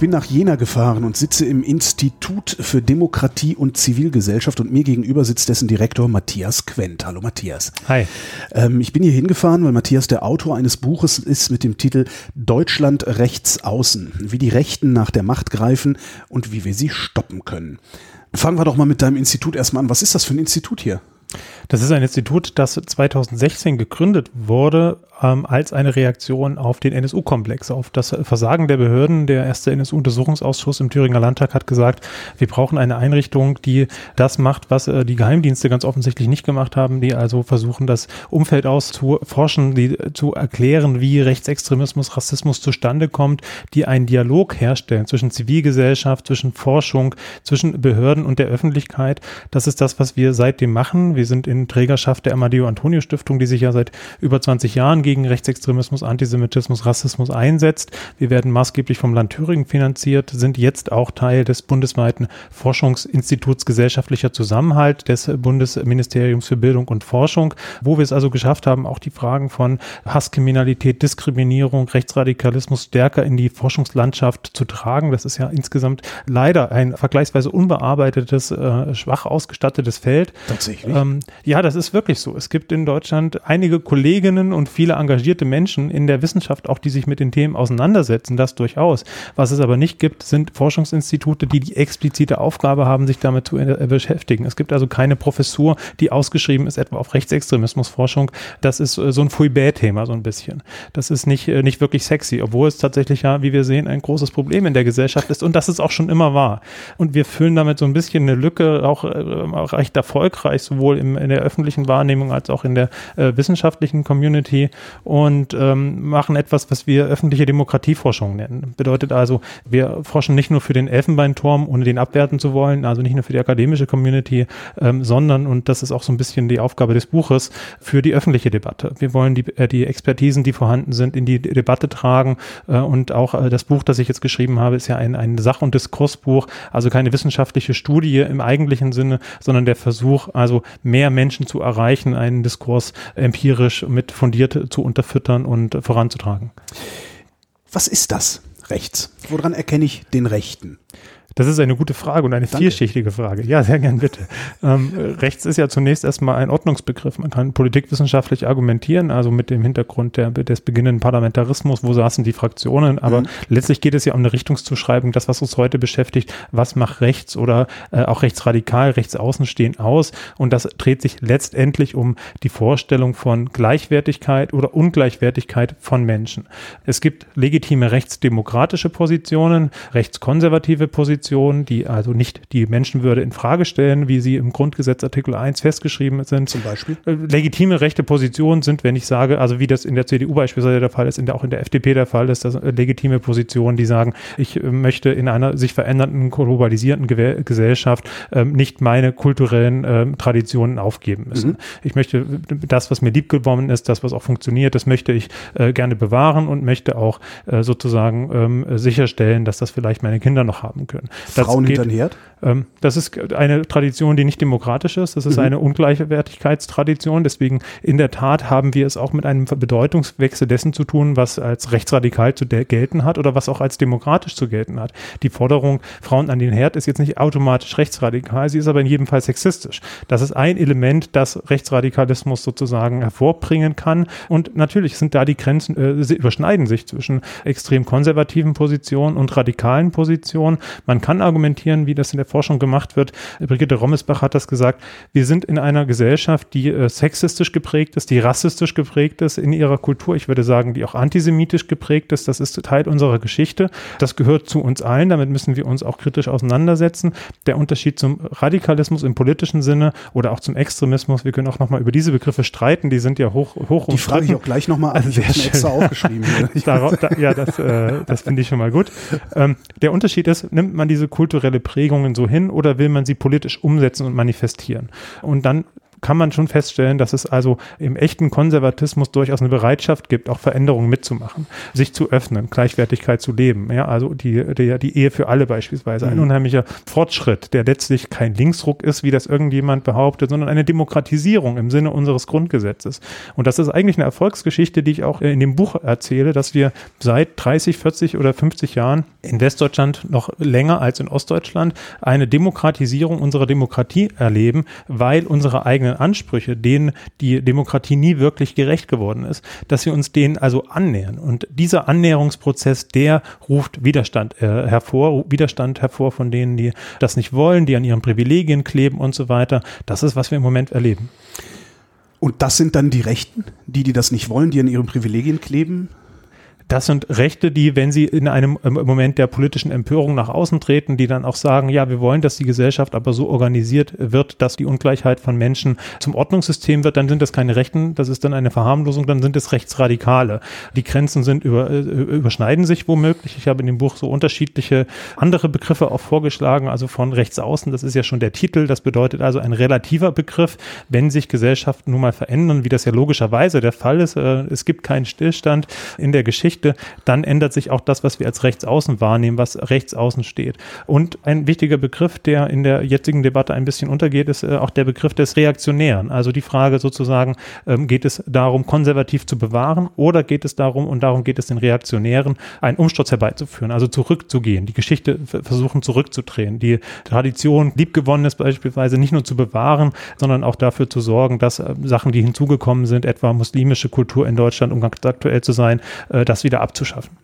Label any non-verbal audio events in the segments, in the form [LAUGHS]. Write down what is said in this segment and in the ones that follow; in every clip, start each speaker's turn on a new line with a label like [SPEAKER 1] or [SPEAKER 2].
[SPEAKER 1] Ich bin nach Jena gefahren und sitze im Institut für Demokratie und Zivilgesellschaft und mir gegenüber sitzt dessen Direktor Matthias Quent. Hallo Matthias.
[SPEAKER 2] Hi.
[SPEAKER 1] Ähm, ich bin hier hingefahren, weil Matthias der Autor eines Buches ist mit dem Titel Deutschland rechts außen, wie die Rechten nach der Macht greifen und wie wir sie stoppen können. Fangen wir doch mal mit deinem Institut erstmal an. Was ist das für ein Institut hier?
[SPEAKER 2] Das ist ein Institut, das 2016 gegründet wurde ähm, als eine Reaktion auf den NSU-Komplex, auf das Versagen der Behörden. Der erste NSU-Untersuchungsausschuss im Thüringer Landtag hat gesagt, wir brauchen eine Einrichtung, die das macht, was äh, die Geheimdienste ganz offensichtlich nicht gemacht haben, die also versuchen, das Umfeld auszuforschen, die zu erklären, wie Rechtsextremismus, Rassismus zustande kommt, die einen Dialog herstellen zwischen Zivilgesellschaft, zwischen Forschung, zwischen Behörden und der Öffentlichkeit. Das ist das, was wir seitdem machen. Wir sind in Trägerschaft der Amadeo Antonio Stiftung, die sich ja seit über 20 Jahren gegen Rechtsextremismus, Antisemitismus, Rassismus einsetzt. Wir werden maßgeblich vom Land Thüringen finanziert, sind jetzt auch Teil des bundesweiten Forschungsinstituts gesellschaftlicher Zusammenhalt des Bundesministeriums für Bildung und Forschung, wo wir es also geschafft haben, auch die Fragen von Hasskriminalität, Diskriminierung, Rechtsradikalismus stärker in die Forschungslandschaft zu tragen. Das ist ja insgesamt leider ein vergleichsweise unbearbeitetes, äh, schwach ausgestattetes Feld.
[SPEAKER 1] Tatsächlich.
[SPEAKER 2] Ähm, ja, das ist wirklich so. Es gibt in Deutschland einige Kolleginnen und viele engagierte Menschen in der Wissenschaft, auch die sich mit den Themen auseinandersetzen, das durchaus. Was es aber nicht gibt, sind Forschungsinstitute, die die explizite Aufgabe haben, sich damit zu äh, beschäftigen. Es gibt also keine Professur, die ausgeschrieben ist, etwa auf Rechtsextremismusforschung. Das ist äh, so ein Fouillebert-Thema so ein bisschen. Das ist nicht, äh, nicht wirklich sexy, obwohl es tatsächlich ja, wie wir sehen, ein großes Problem in der Gesellschaft ist und das ist auch schon immer war. Und wir füllen damit so ein bisschen eine Lücke, auch, auch recht erfolgreich, sowohl im, in der öffentlichen Wahrnehmung als auch in der äh, wissenschaftlichen Community und ähm, machen etwas, was wir öffentliche Demokratieforschung nennen. Bedeutet also, wir forschen nicht nur für den Elfenbeinturm, ohne den abwerten zu wollen, also nicht nur für die akademische Community, ähm, sondern, und das ist auch so ein bisschen die Aufgabe des Buches, für die öffentliche Debatte. Wir wollen die, äh, die Expertisen, die vorhanden sind, in die Debatte tragen äh, und auch äh, das Buch, das ich jetzt geschrieben habe, ist ja ein, ein Sach- und Diskursbuch, also keine wissenschaftliche Studie im eigentlichen Sinne, sondern der Versuch, also mehr Menschen zu erreichen, einen Diskurs empirisch mit fundiert zu unterfüttern und voranzutragen.
[SPEAKER 1] Was ist das rechts? Woran erkenne ich den Rechten?
[SPEAKER 2] Das ist eine gute Frage und eine Danke. vielschichtige Frage. Ja, sehr gern bitte. ähm, rechts ist ja zunächst erstmal ein Ordnungsbegriff. Man kann politikwissenschaftlich argumentieren, also mit dem Hintergrund der, des beginnenden Parlamentarismus, wo saßen die Fraktionen, aber mhm. letztlich geht es ja um eine Richtungszuschreibung, das, was uns heute beschäftigt, was macht rechts oder äh, auch rechtsradikal, rechtsaußen stehen aus und das dreht sich letztendlich um die Vorstellung von Gleichwertigkeit oder Ungleichwertigkeit von Menschen. Es gibt legitime rechtsdemokratische Positionen, rechtskonservative Positionen, Positionen, die also nicht die Menschenwürde in Frage stellen, wie sie im Grundgesetz Artikel 1 festgeschrieben sind.
[SPEAKER 1] Zum Beispiel?
[SPEAKER 2] Äh, legitime rechte Positionen sind, wenn ich sage, also wie das in der CDU beispielsweise der Fall ist, in der, auch in der FDP der Fall ist, das äh, legitime Positionen, die sagen, ich äh, möchte in einer sich verändernden, globalisierten Ge Gesellschaft ähm, nicht meine kulturellen ähm, Traditionen aufgeben müssen. Mhm. Ich möchte das, was mir liebgewonnen ist, das, was auch funktioniert, das möchte ich äh, gerne bewahren und möchte auch äh, sozusagen ähm, sicherstellen, dass das vielleicht meine Kinder noch haben können.
[SPEAKER 1] Frauen geht, hinter Herd?
[SPEAKER 2] Ähm, das ist eine Tradition, die nicht demokratisch ist. Das ist mhm. eine Ungleichwertigkeitstradition. Deswegen in der Tat haben wir es auch mit einem Bedeutungswechsel dessen zu tun, was als rechtsradikal zu gelten hat oder was auch als demokratisch zu gelten hat. Die Forderung Frauen an den Herd ist jetzt nicht automatisch rechtsradikal, sie ist aber in jedem Fall sexistisch. Das ist ein Element, das Rechtsradikalismus sozusagen hervorbringen kann. Und natürlich sind da die Grenzen, äh, überschneiden sich zwischen extrem konservativen Positionen und radikalen Positionen. Man kann argumentieren, wie das in der Forschung gemacht wird. Brigitte Rommesbach hat das gesagt. Wir sind in einer Gesellschaft, die äh, sexistisch geprägt ist, die rassistisch geprägt ist in ihrer Kultur. Ich würde sagen, die auch antisemitisch geprägt ist. Das ist Teil unserer Geschichte. Das gehört zu uns allen. Damit müssen wir uns auch kritisch auseinandersetzen. Der Unterschied zum Radikalismus im politischen Sinne oder auch zum Extremismus, wir können auch nochmal über diese Begriffe streiten. Die sind ja hoch, hoch
[SPEAKER 1] Die frage ich auch gleich nochmal an.
[SPEAKER 2] Also sehr extra aufgeschrieben. [LAUGHS] Darauf, da, ja, das, äh, das finde ich schon mal gut. Ähm, der Unterschied ist, nimmt man diese kulturelle Prägung so hin oder will man sie politisch umsetzen und manifestieren? Und dann kann man schon feststellen, dass es also im echten Konservatismus durchaus eine Bereitschaft gibt, auch Veränderungen mitzumachen, sich zu öffnen, Gleichwertigkeit zu leben. Ja, also die, die, die Ehe für alle beispielsweise. Ein mhm. unheimlicher Fortschritt, der letztlich kein Linksruck ist, wie das irgendjemand behauptet, sondern eine Demokratisierung im Sinne unseres Grundgesetzes. Und das ist eigentlich eine Erfolgsgeschichte, die ich auch in dem Buch erzähle, dass wir seit 30, 40 oder 50 Jahren in Westdeutschland noch länger als in Ostdeutschland eine Demokratisierung unserer Demokratie erleben, weil unsere eigenen Ansprüche, denen die Demokratie nie wirklich gerecht geworden ist, dass wir uns denen also annähern. Und dieser Annäherungsprozess, der ruft Widerstand äh, hervor, Widerstand hervor von denen, die das nicht wollen, die an ihren Privilegien kleben und so weiter. Das ist, was wir im Moment erleben.
[SPEAKER 1] Und das sind dann die Rechten, die, die das nicht wollen, die an ihren Privilegien kleben?
[SPEAKER 2] Das sind Rechte, die, wenn sie in einem Moment der politischen Empörung nach außen treten, die dann auch sagen, ja, wir wollen, dass die Gesellschaft aber so organisiert wird, dass die Ungleichheit von Menschen zum Ordnungssystem wird, dann sind das keine Rechten, das ist dann eine Verharmlosung, dann sind es Rechtsradikale. Die Grenzen sind über, äh, überschneiden sich womöglich. Ich habe in dem Buch so unterschiedliche andere Begriffe auch vorgeschlagen, also von rechts außen, das ist ja schon der Titel, das bedeutet also ein relativer Begriff, wenn sich Gesellschaften nun mal verändern, wie das ja logischerweise der Fall ist, äh, es gibt keinen Stillstand in der Geschichte, Geschichte, dann ändert sich auch das, was wir als Rechtsaußen wahrnehmen, was Rechtsaußen steht. Und ein wichtiger Begriff, der in der jetzigen Debatte ein bisschen untergeht, ist äh, auch der Begriff des Reaktionären. Also die Frage sozusagen, ähm, geht es darum, konservativ zu bewahren oder geht es darum, und darum geht es den Reaktionären, einen Umsturz herbeizuführen, also zurückzugehen, die Geschichte versuchen zurückzudrehen, die Tradition, liebgewonnenes beispielsweise nicht nur zu bewahren, sondern auch dafür zu sorgen, dass äh, Sachen, die hinzugekommen sind, etwa muslimische Kultur in Deutschland, um ganz aktuell zu sein, äh, das wieder wieder abzuschaffen.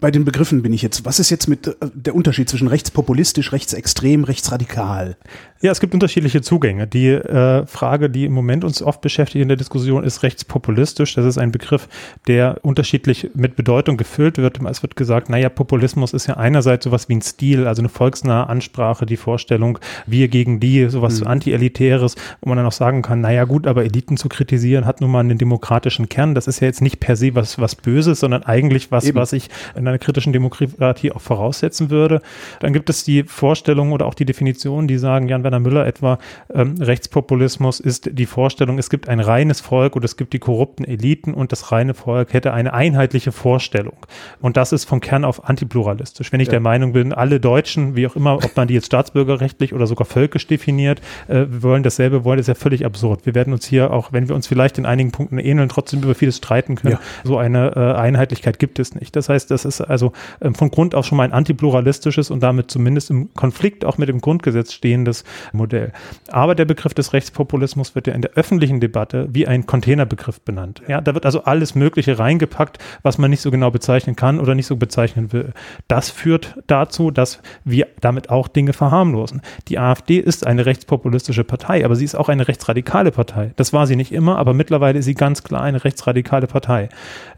[SPEAKER 1] Bei den Begriffen bin ich jetzt. Was ist jetzt mit äh, der Unterschied zwischen rechtspopulistisch, rechtsextrem, rechtsradikal?
[SPEAKER 2] Ja, es gibt unterschiedliche Zugänge. Die äh, Frage, die im Moment uns oft beschäftigt in der Diskussion, ist rechtspopulistisch. Das ist ein Begriff, der unterschiedlich mit Bedeutung gefüllt wird. Es wird gesagt, naja, Populismus ist ja einerseits sowas wie ein Stil, also eine volksnahe Ansprache, die Vorstellung, wir gegen die, sowas mhm. anti-elitäres, wo man dann auch sagen kann, naja gut, aber Eliten zu kritisieren hat nun mal einen demokratischen Kern. Das ist ja jetzt nicht per se was, was Böses, sondern eigentlich was, Eben. was ich in einer kritischen Demokratie auch voraussetzen würde. Dann gibt es die Vorstellung oder auch die Definition, die sagen, Jan Werner Müller etwa, ähm, Rechtspopulismus ist die Vorstellung, es gibt ein reines Volk und es gibt die korrupten Eliten und das reine Volk hätte eine einheitliche Vorstellung. Und das ist vom Kern auf antipluralistisch. Wenn ich ja. der Meinung bin, alle Deutschen, wie auch immer, ob man die jetzt staatsbürgerrechtlich oder sogar völkisch definiert, äh, wollen dasselbe wollen, ist ja völlig absurd. Wir werden uns hier, auch wenn wir uns vielleicht in einigen Punkten ähneln, trotzdem über vieles streiten können. Ja. So eine äh, Einheitlichkeit gibt es nicht. Das heißt, das ist also ähm, von Grund auf schon mal ein antipluralistisches und damit zumindest im Konflikt auch mit dem Grundgesetz stehendes Modell. Aber der Begriff des Rechtspopulismus wird ja in der öffentlichen Debatte wie ein Containerbegriff benannt. Ja, da wird also alles Mögliche reingepackt, was man nicht so genau bezeichnen kann oder nicht so bezeichnen will. Das führt dazu, dass wir damit auch Dinge verharmlosen. Die AfD ist eine rechtspopulistische Partei, aber sie ist auch eine rechtsradikale Partei. Das war sie nicht immer, aber mittlerweile ist sie ganz klar eine rechtsradikale Partei.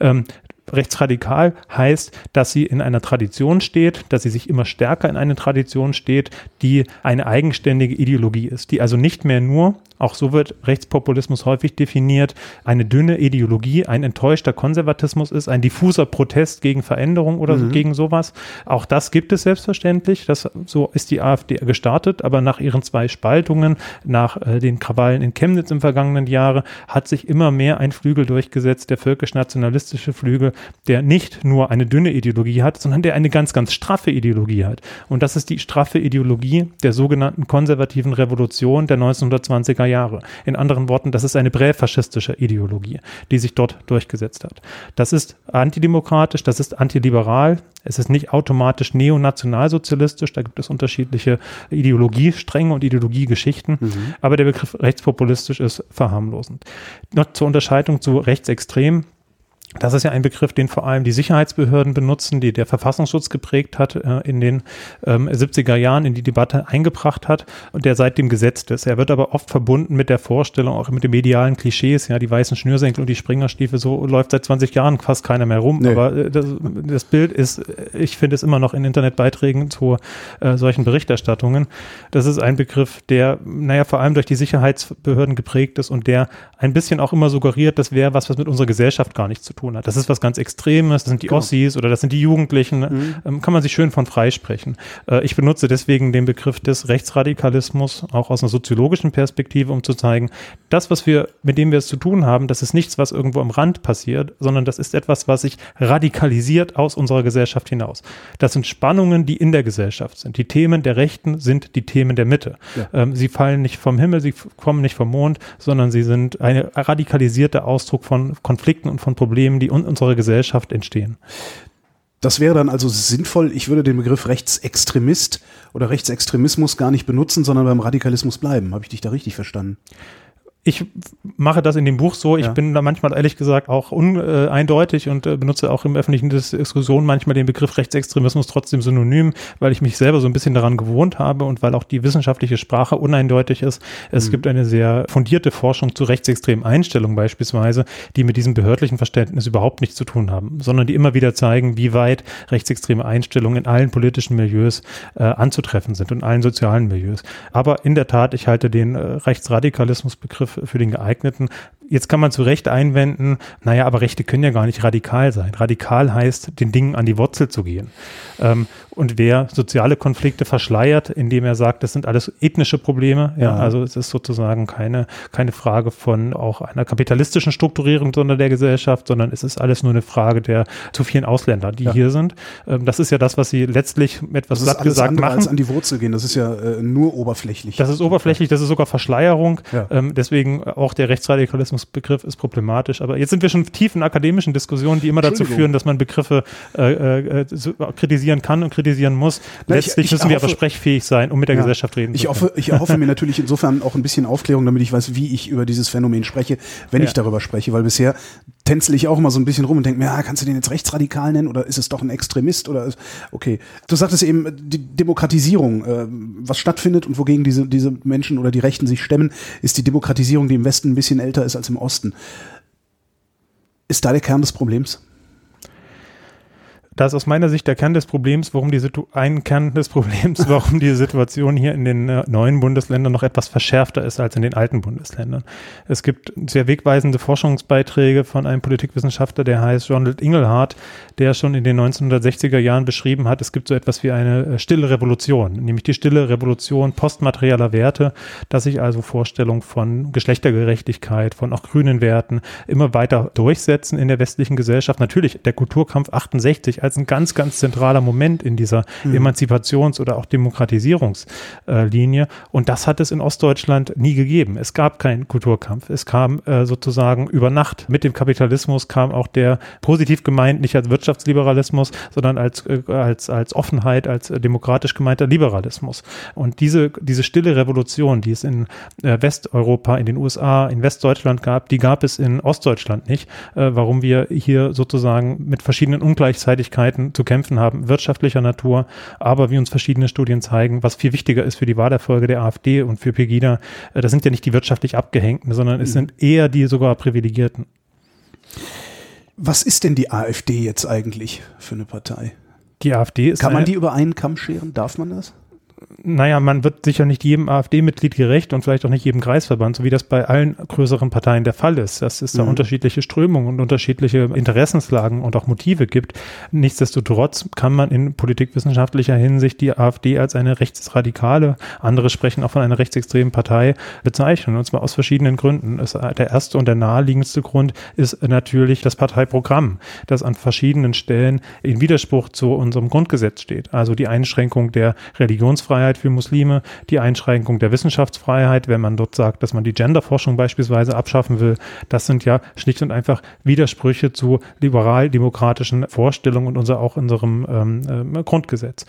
[SPEAKER 2] Ähm, rechtsradikal heißt, dass sie in einer Tradition steht, dass sie sich immer stärker in eine Tradition steht, die eine eigenständige Ideologie ist, die also nicht mehr nur auch so wird Rechtspopulismus häufig definiert, eine dünne Ideologie, ein enttäuschter Konservatismus ist, ein diffuser Protest gegen Veränderung oder mhm. gegen sowas. Auch das gibt es selbstverständlich. Das, so ist die AfD gestartet, aber nach ihren zwei Spaltungen, nach äh, den Krawallen in Chemnitz im vergangenen Jahre, hat sich immer mehr ein Flügel durchgesetzt, der völkisch-nationalistische Flügel, der nicht nur eine dünne Ideologie hat, sondern der eine ganz, ganz straffe Ideologie hat. Und das ist die straffe Ideologie der sogenannten konservativen Revolution der 1920er Jahre. In anderen Worten, das ist eine präfaschistische Ideologie, die sich dort durchgesetzt hat. Das ist antidemokratisch, das ist antiliberal, es ist nicht automatisch neonationalsozialistisch, da gibt es unterschiedliche Ideologiestränge und Ideologiegeschichten, mhm. aber der Begriff rechtspopulistisch ist verharmlosend. Noch zur Unterscheidung zu rechtsextrem. Das ist ja ein Begriff, den vor allem die Sicherheitsbehörden benutzen, die der Verfassungsschutz geprägt hat, äh, in den ähm, 70er Jahren in die Debatte eingebracht hat und der seitdem gesetzt ist. Er wird aber oft verbunden mit der Vorstellung, auch mit den medialen Klischees, ja, die weißen Schnürsenkel und die Springerstiefel, so läuft seit 20 Jahren fast keiner mehr rum. Nee. Aber äh, das, das, Bild ist, ich finde es immer noch in Internetbeiträgen zu äh, solchen Berichterstattungen. Das ist ein Begriff, der, naja, vor allem durch die Sicherheitsbehörden geprägt ist und der ein bisschen auch immer suggeriert, das wäre was, was mit unserer Gesellschaft gar nichts zu tun tun hat. Das ist was ganz Extremes, das sind die genau. Ossis oder das sind die Jugendlichen, mhm. ähm, kann man sich schön von freisprechen. Äh, ich benutze deswegen den Begriff des Rechtsradikalismus auch aus einer soziologischen Perspektive, um zu zeigen, das, was wir, mit dem wir es zu tun haben, das ist nichts, was irgendwo am Rand passiert, sondern das ist etwas, was sich radikalisiert aus unserer Gesellschaft hinaus. Das sind Spannungen, die in der Gesellschaft sind. Die Themen der Rechten sind die Themen der Mitte. Ja. Ähm, sie fallen nicht vom Himmel, sie kommen nicht vom Mond, sondern sie sind ein radikalisierter Ausdruck von Konflikten und von Problemen, die in unserer Gesellschaft entstehen.
[SPEAKER 1] Das wäre dann also sinnvoll, ich würde den Begriff Rechtsextremist oder Rechtsextremismus gar nicht benutzen, sondern beim Radikalismus bleiben. Habe ich dich da richtig verstanden?
[SPEAKER 2] Ich mache das in dem Buch so. Ich ja. bin da manchmal ehrlich gesagt auch uneindeutig und äh, benutze auch im öffentlichen Diskussion manchmal den Begriff Rechtsextremismus trotzdem synonym, weil ich mich selber so ein bisschen daran gewohnt habe und weil auch die wissenschaftliche Sprache uneindeutig ist. Es mhm. gibt eine sehr fundierte Forschung zu rechtsextremen Einstellungen beispielsweise, die mit diesem behördlichen Verständnis überhaupt nichts zu tun haben, sondern die immer wieder zeigen, wie weit rechtsextreme Einstellungen in allen politischen Milieus äh, anzutreffen sind und in allen sozialen Milieus. Aber in der Tat, ich halte den äh, Rechtsradikalismusbegriff für den geeigneten. Jetzt kann man zu Recht einwenden, naja, aber Rechte können ja gar nicht radikal sein. Radikal heißt, den Dingen an die Wurzel zu gehen. Ähm, und wer soziale Konflikte verschleiert, indem er sagt, das sind alles ethnische Probleme, ja, ja, also es ist sozusagen keine, keine Frage von auch einer kapitalistischen Strukturierung sondern der Gesellschaft, sondern es ist alles nur eine Frage der zu vielen Ausländer, die ja. hier sind. Ähm, das ist ja das, was sie letztlich etwas
[SPEAKER 1] das satt gesagt machen. Als an die Wurzel gehen, das ist ja äh, nur oberflächlich.
[SPEAKER 2] Das ist oberflächlich, das ist sogar Verschleierung. Ähm, deswegen auch der Rechtsradikalismusbegriff ist problematisch. Aber jetzt sind wir schon tief in akademischen Diskussionen, die immer dazu führen, dass man Begriffe äh, äh, kritisieren kann und kritisieren muss. Letztlich ich, ich müssen wir hoffe, aber sprechfähig sein, um mit der ja, Gesellschaft reden
[SPEAKER 1] ich zu können. Hoffe, ich erhoffe mir [LAUGHS] natürlich insofern auch ein bisschen Aufklärung, damit ich weiß, wie ich über dieses Phänomen spreche, wenn ja. ich darüber spreche, weil bisher tänzel ich auch immer so ein bisschen rum und denke mir, ja, kannst du den jetzt rechtsradikal nennen oder ist es doch ein Extremist oder okay. Du sagtest eben die Demokratisierung, äh, was stattfindet und wogegen diese, diese Menschen oder die Rechten sich stemmen, ist die Demokratisierung, die im Westen ein bisschen älter ist als im Osten. Ist da der Kern des Problems?
[SPEAKER 2] Da ist aus meiner Sicht der Kern des Problems, warum die Situ ein Kern des Problems, [LAUGHS] warum die Situation hier in den äh, neuen Bundesländern noch etwas verschärfter ist als in den alten Bundesländern. Es gibt sehr wegweisende Forschungsbeiträge von einem Politikwissenschaftler, der heißt Ronald Ingelhardt, der schon in den 1960er Jahren beschrieben hat, es gibt so etwas wie eine äh, stille Revolution, nämlich die stille Revolution postmaterieller Werte, dass sich also Vorstellungen von Geschlechtergerechtigkeit, von auch grünen Werten immer weiter durchsetzen in der westlichen Gesellschaft. Natürlich der Kulturkampf 68 als ein ganz, ganz zentraler Moment in dieser mhm. Emanzipations- oder auch Demokratisierungslinie. Und das hat es in Ostdeutschland nie gegeben. Es gab keinen Kulturkampf. Es kam äh, sozusagen über Nacht. Mit dem Kapitalismus kam auch der positiv gemeint, nicht als Wirtschaftsliberalismus, sondern als, äh, als, als Offenheit, als äh, demokratisch gemeinter Liberalismus. Und diese, diese stille Revolution, die es in äh, Westeuropa, in den USA, in Westdeutschland gab, die gab es in Ostdeutschland nicht. Äh, warum wir hier sozusagen mit verschiedenen Ungleichzeitigkeiten Schwierigkeiten zu kämpfen haben, wirtschaftlicher Natur, aber wie uns verschiedene Studien zeigen, was viel wichtiger ist für die Wahlerfolge der AfD und für Pegida, äh, das sind ja nicht die wirtschaftlich Abgehängten, sondern es mhm. sind eher die sogar Privilegierten.
[SPEAKER 1] Was ist denn die AfD jetzt eigentlich für eine Partei?
[SPEAKER 2] Die AfD ist.
[SPEAKER 1] Kann man die über einen Kamm scheren? Darf man das?
[SPEAKER 2] Naja, man wird sicher nicht jedem AfD-Mitglied gerecht und vielleicht auch nicht jedem Kreisverband, so wie das bei allen größeren Parteien der Fall ist, dass es da mhm. unterschiedliche Strömungen und unterschiedliche Interessenslagen und auch Motive gibt. Nichtsdestotrotz kann man in politikwissenschaftlicher Hinsicht die AfD als eine rechtsradikale, andere sprechen auch von einer rechtsextremen Partei bezeichnen, und zwar aus verschiedenen Gründen. Es, der erste und der naheliegendste Grund ist natürlich das Parteiprogramm, das an verschiedenen Stellen in Widerspruch zu unserem Grundgesetz steht. Also die Einschränkung der Religionsfreiheit Meinungsfreiheit für Muslime, die Einschränkung der Wissenschaftsfreiheit, wenn man dort sagt, dass man die Genderforschung beispielsweise abschaffen will. Das sind ja schlicht und einfach Widersprüche zu liberal-demokratischen Vorstellungen und unser, auch unserem ähm, äh, Grundgesetz.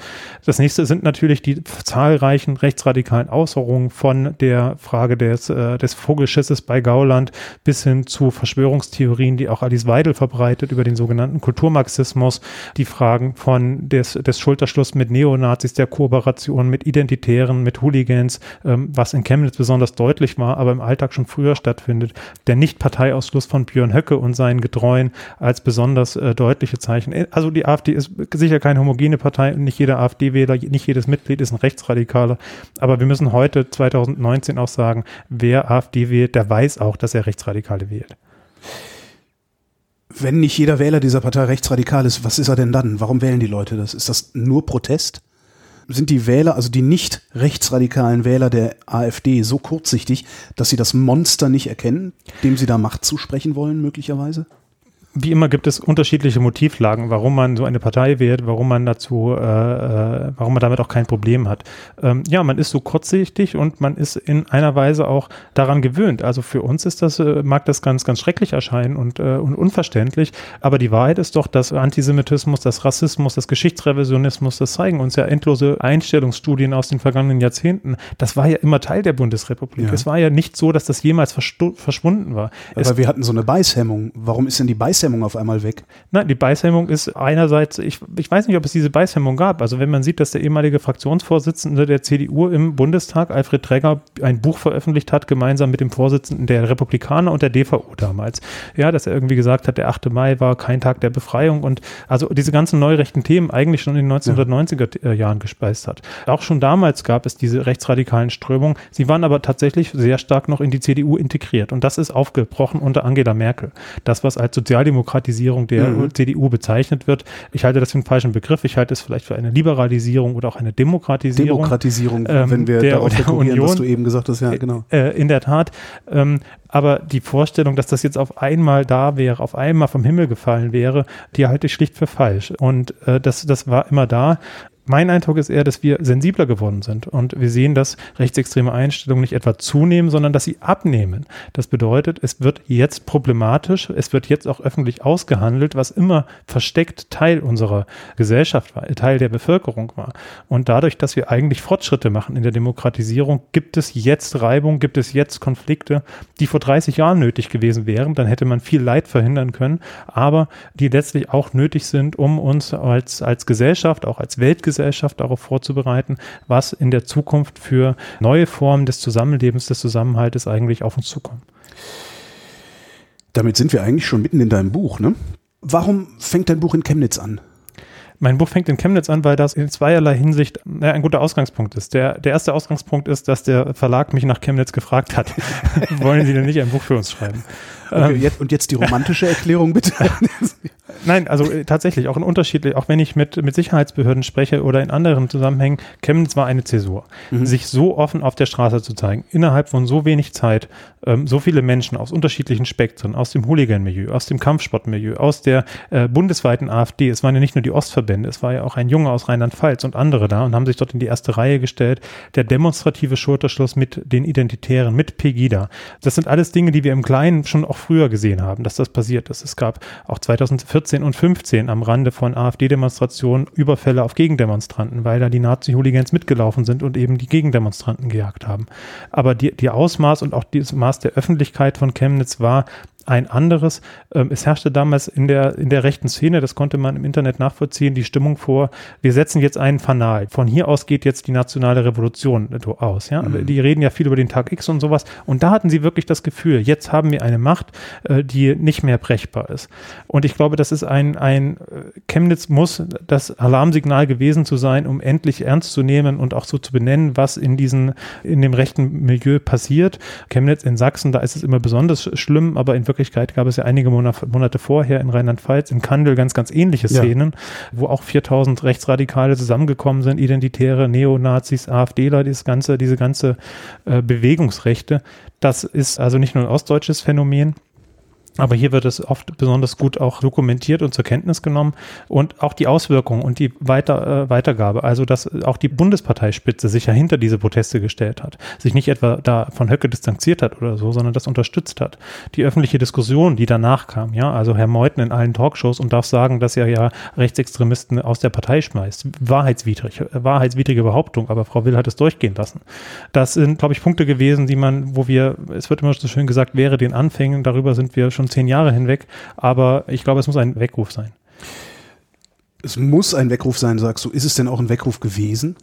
[SPEAKER 2] Das nächste sind natürlich die zahlreichen rechtsradikalen Äußerungen von der Frage des, äh, des Vogelschisses bei Gauland bis hin zu Verschwörungstheorien, die auch Alice Weidel verbreitet über den sogenannten Kulturmarxismus, die Fragen von des, des Schulterschluss mit Neonazis, der Kooperation mit Identitären, mit Hooligans, ähm, was in Chemnitz besonders deutlich war, aber im Alltag schon früher stattfindet. Der Nicht-Parteiausschluss von Björn Höcke und seinen Getreuen als besonders äh, deutliche Zeichen. Äh, also die AfD ist sicher keine homogene Partei und nicht jeder AfD-Wähler, nicht jedes Mitglied ist ein Rechtsradikaler. Aber wir müssen heute, 2019, auch sagen, wer AfD wählt, der weiß auch, dass er Rechtsradikale wählt.
[SPEAKER 1] Wenn nicht jeder Wähler dieser Partei rechtsradikal ist, was ist er denn dann? Warum wählen die Leute das? Ist das nur Protest? Sind die Wähler, also die nicht rechtsradikalen Wähler der AfD, so kurzsichtig, dass sie das Monster nicht erkennen, dem sie da Macht zusprechen wollen, möglicherweise?
[SPEAKER 2] Wie immer gibt es unterschiedliche Motivlagen, warum man so eine Partei wählt, warum man dazu, äh, äh, warum man damit auch kein Problem hat. Ähm, ja, man ist so kurzsichtig und man ist in einer Weise auch daran gewöhnt. Also für uns ist das, äh, mag das ganz, ganz schrecklich erscheinen und, äh, und unverständlich, aber die Wahrheit ist doch, dass Antisemitismus, das Rassismus, das Geschichtsrevisionismus, das zeigen uns ja endlose Einstellungsstudien aus den vergangenen Jahrzehnten. Das war ja immer Teil der Bundesrepublik. Ja. Es war ja nicht so, dass das jemals verschwunden war.
[SPEAKER 1] Aber es wir hatten so eine Beißhemmung. Warum ist denn die Beißhemmung Beißhemmung auf einmal weg?
[SPEAKER 2] Nein, die Beißhemmung ist einerseits, ich, ich weiß nicht, ob es diese Beißhemmung gab. Also wenn man sieht, dass der ehemalige Fraktionsvorsitzende der CDU im Bundestag, Alfred Träger, ein Buch veröffentlicht hat, gemeinsam mit dem Vorsitzenden der Republikaner und der DVU damals. Ja, dass er irgendwie gesagt hat, der 8. Mai war kein Tag der Befreiung und also diese ganzen neurechten Themen eigentlich schon in den 1990er ja. Jahren gespeist hat. Auch schon damals gab es diese rechtsradikalen Strömungen. Sie waren aber tatsächlich sehr stark noch in die CDU integriert und das ist aufgebrochen unter Angela Merkel. Das, was als Sozialdemokratie Demokratisierung der mhm. CDU bezeichnet wird. Ich halte das für einen falschen Begriff. Ich halte es vielleicht für eine Liberalisierung oder auch eine Demokratisierung.
[SPEAKER 1] Demokratisierung, ähm, wenn wir der, darauf der Union, was du eben gesagt hast, ja, genau.
[SPEAKER 2] Äh, in der Tat. Ähm, aber die Vorstellung, dass das jetzt auf einmal da wäre, auf einmal vom Himmel gefallen wäre, die halte ich schlicht für falsch. Und äh, das, das war immer da mein Eindruck ist eher, dass wir sensibler geworden sind und wir sehen, dass rechtsextreme Einstellungen nicht etwa zunehmen, sondern dass sie abnehmen. Das bedeutet, es wird jetzt problematisch, es wird jetzt auch öffentlich ausgehandelt, was immer versteckt Teil unserer Gesellschaft war, Teil der Bevölkerung war. Und dadurch, dass wir eigentlich Fortschritte machen in der Demokratisierung, gibt es jetzt Reibung, gibt es jetzt Konflikte, die vor 30 Jahren nötig gewesen wären. Dann hätte man viel Leid verhindern können, aber die letztlich auch nötig sind, um uns als, als Gesellschaft, auch als Weltgesellschaft, Zivilgesellschaft darauf vorzubereiten, was in der Zukunft für neue Formen des Zusammenlebens, des Zusammenhaltes eigentlich auf uns zukommt.
[SPEAKER 1] Damit sind wir eigentlich schon mitten in deinem Buch, ne? Warum fängt dein Buch in Chemnitz an?
[SPEAKER 2] Mein Buch fängt in Chemnitz an, weil das in zweierlei Hinsicht ein guter Ausgangspunkt ist. Der, der erste Ausgangspunkt ist, dass der Verlag mich nach Chemnitz gefragt hat, [LAUGHS] wollen Sie denn nicht ein Buch für uns schreiben?
[SPEAKER 1] Okay, ähm, jetzt, und jetzt die romantische Erklärung bitte. [LAUGHS]
[SPEAKER 2] Nein, also äh, tatsächlich auch in unterschiedlich, auch wenn ich mit, mit Sicherheitsbehörden spreche oder in anderen Zusammenhängen, Chemnitz war eine Zäsur. Mhm. Sich so offen auf der Straße zu zeigen, innerhalb von so wenig Zeit, ähm, so viele Menschen aus unterschiedlichen Spektren, aus dem Hooligan-Milieu, aus dem Kampfsportmilieu, aus der äh, bundesweiten AfD, es waren ja nicht nur die Ostverbände, es war ja auch ein Junge aus Rheinland-Pfalz und andere da und haben sich dort in die erste Reihe gestellt. Der demonstrative Schulterschluss mit den Identitären, mit Pegida. Das sind alles Dinge, die wir im Kleinen schon auch früher gesehen haben, dass das passiert ist. Es gab auch 2014 und 15 am Rande von AfD-Demonstrationen Überfälle auf Gegendemonstranten, weil da die Nazi-Hooligans mitgelaufen sind und eben die Gegendemonstranten gejagt haben. Aber die, die Ausmaß und auch das Maß der Öffentlichkeit von Chemnitz war ein anderes. Ähm, es herrschte damals in der, in der rechten Szene, das konnte man im Internet nachvollziehen, die Stimmung vor, wir setzen jetzt einen Fanal. Von hier aus geht jetzt die nationale Revolution aus. Ja? Mhm. Die reden ja viel über den Tag X und sowas. Und da hatten sie wirklich das Gefühl, jetzt haben wir eine Macht, äh, die nicht mehr brechbar ist. Und ich glaube, das ist ein, ein äh, Chemnitz muss das Alarmsignal gewesen zu sein, um endlich ernst zu nehmen und auch so zu benennen, was in diesen, in dem rechten Milieu passiert. Chemnitz in Sachsen, da ist es immer besonders schlimm, aber in Wirklichkeit gab es ja einige Monate vorher in Rheinland-Pfalz, in Kandel ganz, ganz ähnliche Szenen, ja. wo auch 4000 Rechtsradikale zusammengekommen sind, Identitäre, Neonazis, AfDler, dieses ganze, diese ganze äh, Bewegungsrechte. Das ist also nicht nur ein ostdeutsches Phänomen, aber hier wird es oft besonders gut auch dokumentiert und zur Kenntnis genommen und auch die Auswirkungen und die Weiter, äh, Weitergabe. Also, dass auch die Bundesparteispitze sich ja hinter diese Proteste gestellt hat, sich nicht etwa da von Höcke distanziert hat oder so, sondern das unterstützt hat. Die öffentliche Diskussion, die danach kam, ja, also Herr Meuthen in allen Talkshows und darf sagen, dass er ja Rechtsextremisten aus der Partei schmeißt. Wahrheitswidrig, wahrheitswidrige Behauptung, aber Frau Will hat es durchgehen lassen. Das sind, glaube ich, Punkte gewesen, die man, wo wir, es wird immer so schön gesagt, wäre den Anfängen, darüber sind wir schon schon zehn Jahre hinweg, aber ich glaube, es muss ein Weckruf sein.
[SPEAKER 1] Es muss ein Weckruf sein, sagst du. Ist es denn auch ein Weckruf gewesen?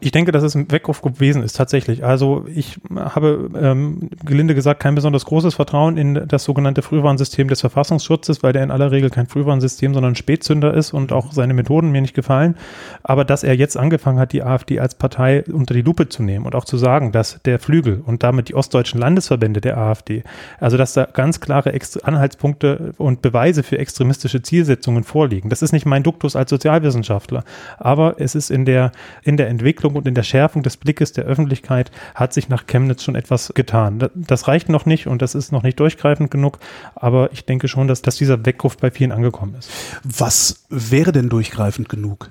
[SPEAKER 2] Ich denke, dass es ein Weckruf gewesen ist, tatsächlich. Also ich habe, ähm, gelinde gesagt, kein besonders großes Vertrauen in das sogenannte Frühwarnsystem des Verfassungsschutzes, weil der in aller Regel kein Frühwarnsystem, sondern Spätzünder ist und auch seine Methoden mir nicht gefallen. Aber dass er jetzt angefangen hat, die AfD als Partei unter die Lupe zu nehmen und auch zu sagen, dass der Flügel und damit die ostdeutschen Landesverbände der AfD, also dass da ganz klare Anhaltspunkte und Beweise für extremistische Zielsetzungen vorliegen. Das ist nicht mein Duktus als Sozialwissenschaftler, aber es ist in der, in der Entwicklung und in der Schärfung des Blickes der Öffentlichkeit hat sich nach Chemnitz schon etwas getan. Das reicht noch nicht und das ist noch nicht durchgreifend genug, aber ich denke schon, dass, dass dieser Weckruf bei vielen angekommen ist.
[SPEAKER 1] Was wäre denn durchgreifend genug?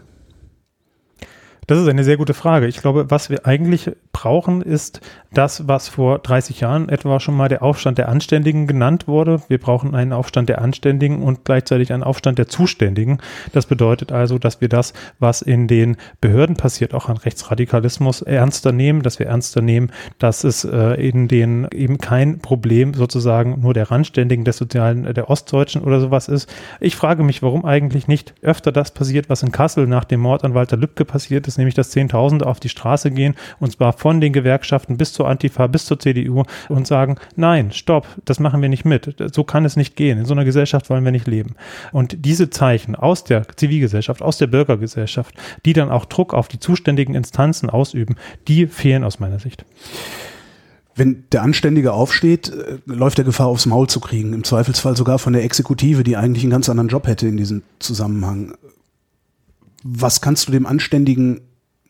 [SPEAKER 2] Das ist eine sehr gute Frage. Ich glaube, was wir eigentlich brauchen, ist das, was vor 30 Jahren etwa schon mal der Aufstand der Anständigen genannt wurde. Wir brauchen einen Aufstand der Anständigen und gleichzeitig einen Aufstand der Zuständigen. Das bedeutet also, dass wir das, was in den Behörden passiert, auch an Rechtsradikalismus ernster nehmen, dass wir ernster nehmen, dass es äh, in den eben kein Problem sozusagen nur der Randständigen, des sozialen, der Ostdeutschen oder sowas ist. Ich frage mich, warum eigentlich nicht öfter das passiert, was in Kassel nach dem Mord an Walter Lübcke passiert ist, ist nämlich, dass Zehntausende auf die Straße gehen und zwar von den Gewerkschaften bis zur Antifa, bis zur CDU und sagen, nein, stopp, das machen wir nicht mit. So kann es nicht gehen. In so einer Gesellschaft wollen wir nicht leben. Und diese Zeichen aus der Zivilgesellschaft, aus der Bürgergesellschaft, die dann auch Druck auf die zuständigen Instanzen ausüben, die fehlen aus meiner Sicht.
[SPEAKER 1] Wenn der Anständige aufsteht, äh, läuft er Gefahr, aufs Maul zu kriegen. Im Zweifelsfall sogar von der Exekutive, die eigentlich einen ganz anderen Job hätte in diesem Zusammenhang was kannst du dem Anständigen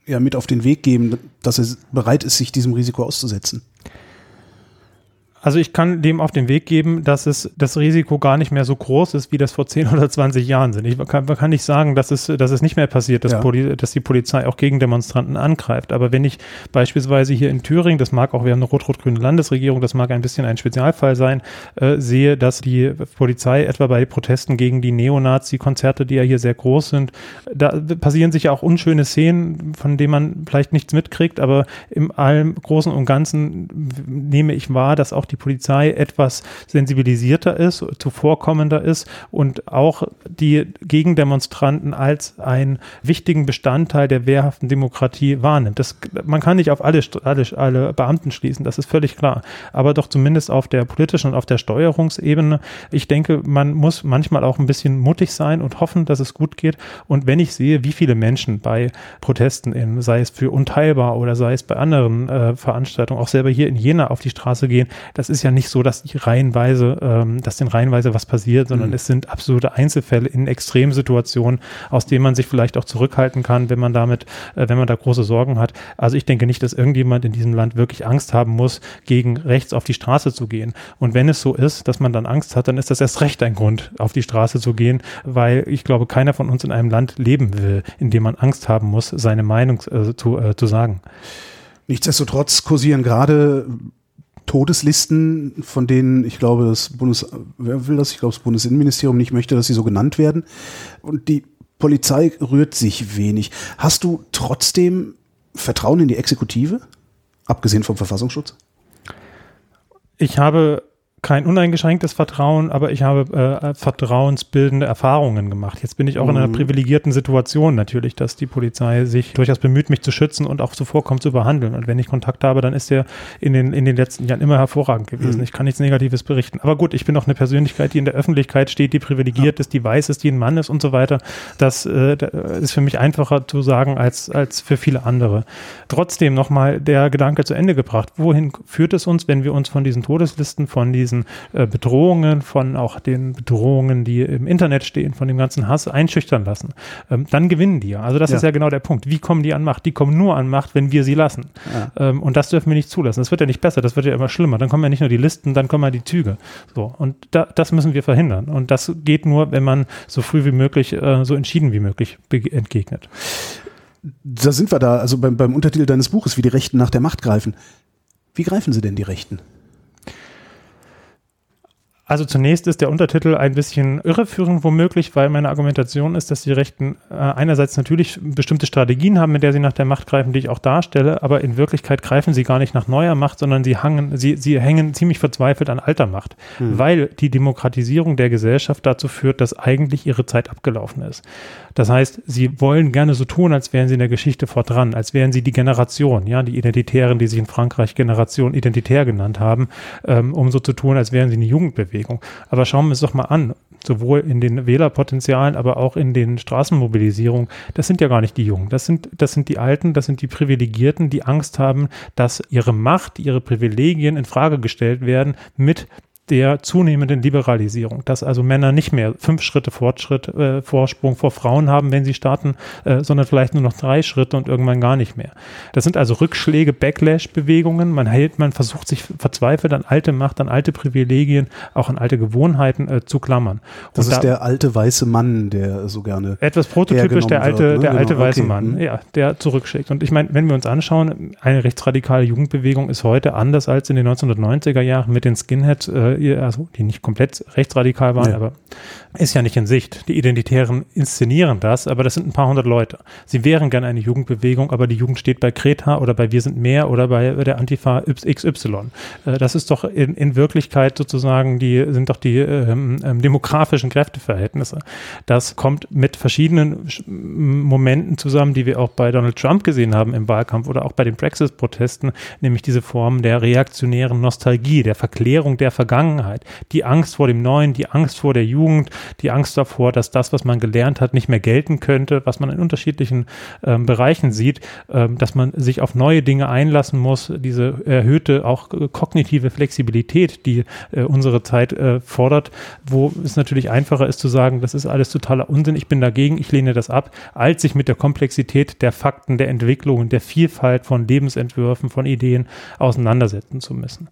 [SPEAKER 1] ja mit auf den Weg geben, dass er bereit ist, sich diesem Risiko auszusetzen?
[SPEAKER 2] Also ich kann dem auf den Weg geben, dass es das Risiko gar nicht mehr so groß ist, wie das vor 10 [LAUGHS] oder 20 Jahren sind. Ich kann, kann nicht sagen, dass es, dass es nicht mehr passiert, dass, ja. Poli, dass die Polizei auch gegen Demonstranten angreift. Aber wenn ich beispielsweise hier in Thüringen, das mag auch, wir haben eine rot-rot-grüne Landesregierung, das mag ein bisschen ein Spezialfall sein, äh, sehe, dass die Polizei etwa bei Protesten gegen die Neonazi-Konzerte, die ja hier sehr groß sind, da passieren sicher auch unschöne Szenen, von denen man vielleicht nichts mitkriegt, aber im allem Großen und Ganzen nehme ich wahr, dass auch die die Polizei etwas sensibilisierter ist, zuvorkommender ist und auch die Gegendemonstranten als einen wichtigen Bestandteil der wehrhaften Demokratie wahrnimmt. Das, man kann nicht auf alle, alle, alle Beamten schließen, das ist völlig klar. Aber doch zumindest auf der politischen und auf der Steuerungsebene. Ich denke, man muss manchmal auch ein bisschen mutig sein und hoffen, dass es gut geht. Und wenn ich sehe, wie viele Menschen bei Protesten, in, sei es für unteilbar oder sei es bei anderen äh, Veranstaltungen, auch selber hier in Jena auf die Straße gehen, das das ist ja nicht so, dass die reihenweise, ähm, dass den reihenweise was passiert, sondern mhm. es sind absolute Einzelfälle in Extremsituationen, aus denen man sich vielleicht auch zurückhalten kann, wenn man damit, äh, wenn man da große Sorgen hat. Also ich denke nicht, dass irgendjemand in diesem Land wirklich Angst haben muss, gegen rechts auf die Straße zu gehen. Und wenn es so ist, dass man dann Angst hat, dann ist das erst recht ein Grund, auf die Straße zu gehen, weil ich glaube, keiner von uns in einem Land leben will, in dem man Angst haben muss, seine Meinung äh, zu, äh, zu sagen.
[SPEAKER 1] Nichtsdestotrotz kursieren gerade Todeslisten, von denen ich glaube, das Bundes, wer will das? Ich glaube, das Bundesinnenministerium nicht möchte, dass sie so genannt werden. Und die Polizei rührt sich wenig. Hast du trotzdem Vertrauen in die Exekutive? Abgesehen vom Verfassungsschutz?
[SPEAKER 2] Ich habe kein uneingeschränktes Vertrauen, aber ich habe äh, vertrauensbildende Erfahrungen gemacht. Jetzt bin ich auch mhm. in einer mhm. privilegierten Situation natürlich, dass die Polizei sich durchaus bemüht, mich zu schützen und auch zuvorkommt zu behandeln. Und wenn ich Kontakt habe, dann ist der in den, in den letzten Jahren immer hervorragend gewesen. Mhm. Ich kann nichts Negatives berichten. Aber gut, ich bin auch eine Persönlichkeit, die in der Öffentlichkeit steht, die privilegiert ja. ist, die weiß ist, die ein Mann ist und so weiter. Das, äh, das ist für mich einfacher zu sagen als, als für viele andere. Trotzdem nochmal der Gedanke zu Ende gebracht. Wohin führt es uns, wenn wir uns von diesen Todeslisten, von diesen diesen äh, Bedrohungen, von auch den Bedrohungen, die im Internet stehen, von dem ganzen Hass einschüchtern lassen, ähm, dann gewinnen die ja. Also das ja. ist ja genau der Punkt. Wie kommen die an Macht? Die kommen nur an Macht, wenn wir sie lassen. Ja. Ähm, und das dürfen wir nicht zulassen. Das wird ja nicht besser, das wird ja immer schlimmer. Dann kommen ja nicht nur die Listen, dann kommen ja die Züge. So. Und da, das müssen wir verhindern. Und das geht nur, wenn man so früh wie möglich, äh, so entschieden wie möglich entgegnet.
[SPEAKER 1] Da sind wir da, also beim, beim Untertitel deines Buches, wie die Rechten nach der Macht greifen. Wie greifen sie denn die Rechten?
[SPEAKER 2] Also zunächst ist der Untertitel ein bisschen irreführend womöglich, weil meine Argumentation ist, dass die Rechten äh, einerseits natürlich bestimmte Strategien haben, mit der sie nach der Macht greifen, die ich auch darstelle, aber in Wirklichkeit greifen sie gar nicht nach neuer Macht, sondern sie, hangen, sie, sie hängen ziemlich verzweifelt an alter Macht, hm. weil die Demokratisierung der Gesellschaft dazu führt, dass eigentlich ihre Zeit abgelaufen ist. Das heißt, sie wollen gerne so tun, als wären sie in der Geschichte fortran, als wären sie die Generation, ja, die Identitären, die sich in Frankreich Generation identitär genannt haben, ähm, um so zu tun, als wären sie eine Jugendbewegung. Aber schauen wir es doch mal an, sowohl in den Wählerpotenzialen, aber auch in den Straßenmobilisierungen. Das sind ja gar nicht die Jungen, das sind, das sind die Alten, das sind die Privilegierten, die Angst haben, dass ihre Macht, ihre Privilegien in Frage gestellt werden mit der zunehmenden Liberalisierung, dass also Männer nicht mehr fünf Schritte Fortschritt, äh, Vorsprung vor Frauen haben, wenn sie starten, äh, sondern vielleicht nur noch drei Schritte und irgendwann gar nicht mehr. Das sind also Rückschläge, Backlash-Bewegungen. Man hält, man versucht sich verzweifelt an alte Macht, an alte Privilegien, auch an alte Gewohnheiten äh, zu klammern.
[SPEAKER 1] Und das ist da, der alte weiße Mann, der so gerne
[SPEAKER 2] etwas prototypisch der alte, wird, ne? der genau. alte weiße okay. Mann, mhm. ja, der zurückschlägt. Und ich meine, wenn wir uns anschauen, eine rechtsradikale Jugendbewegung ist heute anders als in den 1990er Jahren mit den Skinheads. Äh, also die nicht komplett rechtsradikal waren, ja. aber ist ja nicht in Sicht. Die Identitären inszenieren das, aber das sind ein paar hundert Leute. Sie wären gerne eine Jugendbewegung, aber die Jugend steht bei Kreta oder bei Wir sind mehr oder bei der Antifa XY. Äh, das ist doch in, in Wirklichkeit sozusagen die, sind doch die ähm, ähm, demografischen Kräfteverhältnisse. Das kommt mit verschiedenen Momenten zusammen, die wir auch bei Donald Trump gesehen haben im Wahlkampf oder auch bei den Brexit-Protesten, nämlich diese Form der reaktionären Nostalgie, der Verklärung der Vergangenheit, die Angst vor dem Neuen, die Angst vor der Jugend, die Angst davor, dass das, was man gelernt hat, nicht mehr gelten könnte, was man in unterschiedlichen ähm, Bereichen sieht, ähm, dass man sich auf neue Dinge einlassen muss, diese erhöhte auch äh, kognitive Flexibilität, die äh, unsere Zeit äh, fordert, wo es natürlich einfacher ist zu sagen, das ist alles totaler Unsinn, ich bin dagegen, ich lehne das ab, als sich mit der Komplexität der Fakten, der Entwicklungen, der Vielfalt von Lebensentwürfen, von Ideen auseinandersetzen zu müssen.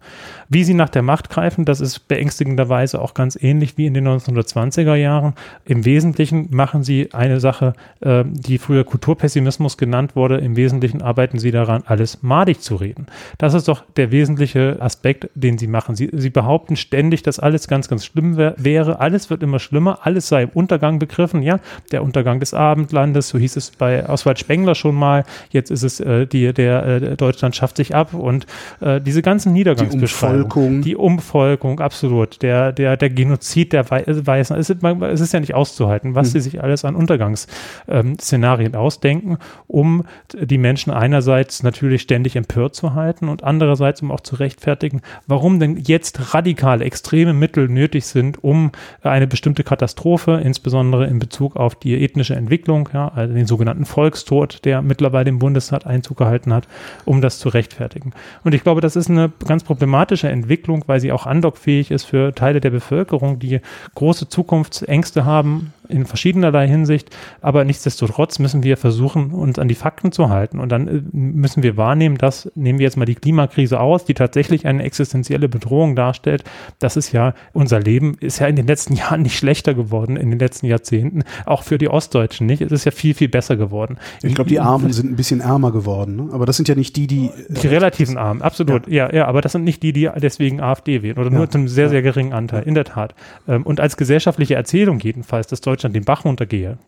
[SPEAKER 2] Wie sie nach der Macht greifen, das ist beängstigenderweise auch ganz ähnlich wie in den 1920 90er Jahren. Im Wesentlichen machen sie eine Sache, äh, die früher Kulturpessimismus genannt wurde. Im Wesentlichen arbeiten sie daran, alles madig zu reden. Das ist doch der wesentliche Aspekt, den sie machen. Sie, sie behaupten ständig, dass alles ganz, ganz schlimm wär, wäre. Alles wird immer schlimmer. Alles sei im Untergang begriffen. Ja, der Untergang des Abendlandes, so hieß es bei Oswald Spengler schon mal. Jetzt ist es äh, die, der äh, Deutschland schafft sich ab und äh, diese ganzen Niedergangsbeschreibungen. Die Umvolkung. Die Umvolkung, absolut. Der, der, der Genozid der Weißen es, ist, es ist ja nicht auszuhalten, was mhm. sie sich alles an Untergangsszenarien ähm, ausdenken, um die Menschen einerseits natürlich ständig empört zu halten und andererseits um auch zu rechtfertigen, warum denn jetzt radikale, extreme Mittel nötig sind, um eine bestimmte Katastrophe, insbesondere in Bezug auf die ethnische Entwicklung, ja, also den sogenannten Volkstod, der mittlerweile im Bundesrat Einzug gehalten hat, um das zu rechtfertigen. Und ich glaube, das ist eine ganz problematische Entwicklung, weil sie auch andockfähig ist für Teile der Bevölkerung, die große Zukunft Zukunftsängste haben in verschiedenerlei Hinsicht, aber nichtsdestotrotz müssen wir versuchen, uns an die Fakten zu halten. Und dann äh, müssen wir wahrnehmen, dass, nehmen wir jetzt mal die Klimakrise aus, die tatsächlich eine existenzielle Bedrohung darstellt, das ist ja, unser Leben ist ja in den letzten [LAUGHS] Jahren nicht schlechter geworden, in den letzten Jahrzehnten, auch für die Ostdeutschen nicht, es ist ja viel, viel besser geworden.
[SPEAKER 1] Ich glaube, die Armen sind ein bisschen ärmer geworden, ne? aber das sind ja nicht die, die...
[SPEAKER 2] Die relativen Armen, absolut, ja. ja, ja, aber das sind nicht die, die deswegen AfD wählen oder ja, nur zu einem sehr, sehr geringen Anteil, in der Tat. Ähm, und als gesellschaftliche Erzählung jedenfalls, dass Deutschland den Bach runtergehe,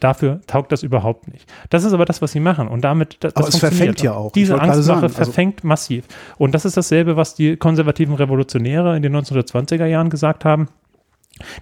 [SPEAKER 2] dafür taugt das überhaupt nicht. Das ist aber das, was sie machen und damit das
[SPEAKER 1] aber es verfängt ja auch.
[SPEAKER 2] Diese Angstmache also verfängt also massiv. Und das ist dasselbe, was die konservativen Revolutionäre in den 1920er Jahren gesagt haben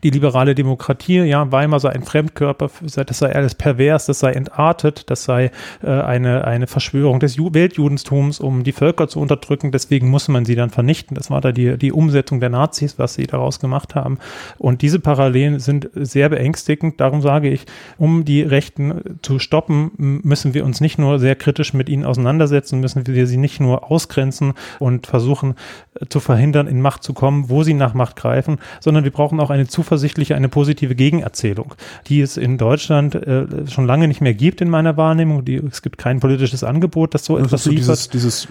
[SPEAKER 2] die liberale Demokratie, ja, Weimar sei ein Fremdkörper, das sei alles pervers, das sei entartet, das sei äh, eine, eine Verschwörung des Ju Weltjudentums, um die Völker zu unterdrücken, deswegen muss man sie dann vernichten. Das war da die, die Umsetzung der Nazis, was sie daraus gemacht haben. Und diese Parallelen sind sehr beängstigend. Darum sage ich, um die Rechten zu stoppen, müssen wir uns nicht nur sehr kritisch mit ihnen auseinandersetzen, müssen wir sie nicht nur ausgrenzen und versuchen äh, zu verhindern, in Macht zu kommen, wo sie nach Macht greifen, sondern wir brauchen auch eine zuversichtlicher eine positive Gegenerzählung, die es in Deutschland äh, schon lange nicht mehr gibt in meiner Wahrnehmung. Die, es gibt kein politisches Angebot, das so
[SPEAKER 1] das
[SPEAKER 2] etwas
[SPEAKER 1] ist so
[SPEAKER 2] liefert.
[SPEAKER 1] dieses, dieses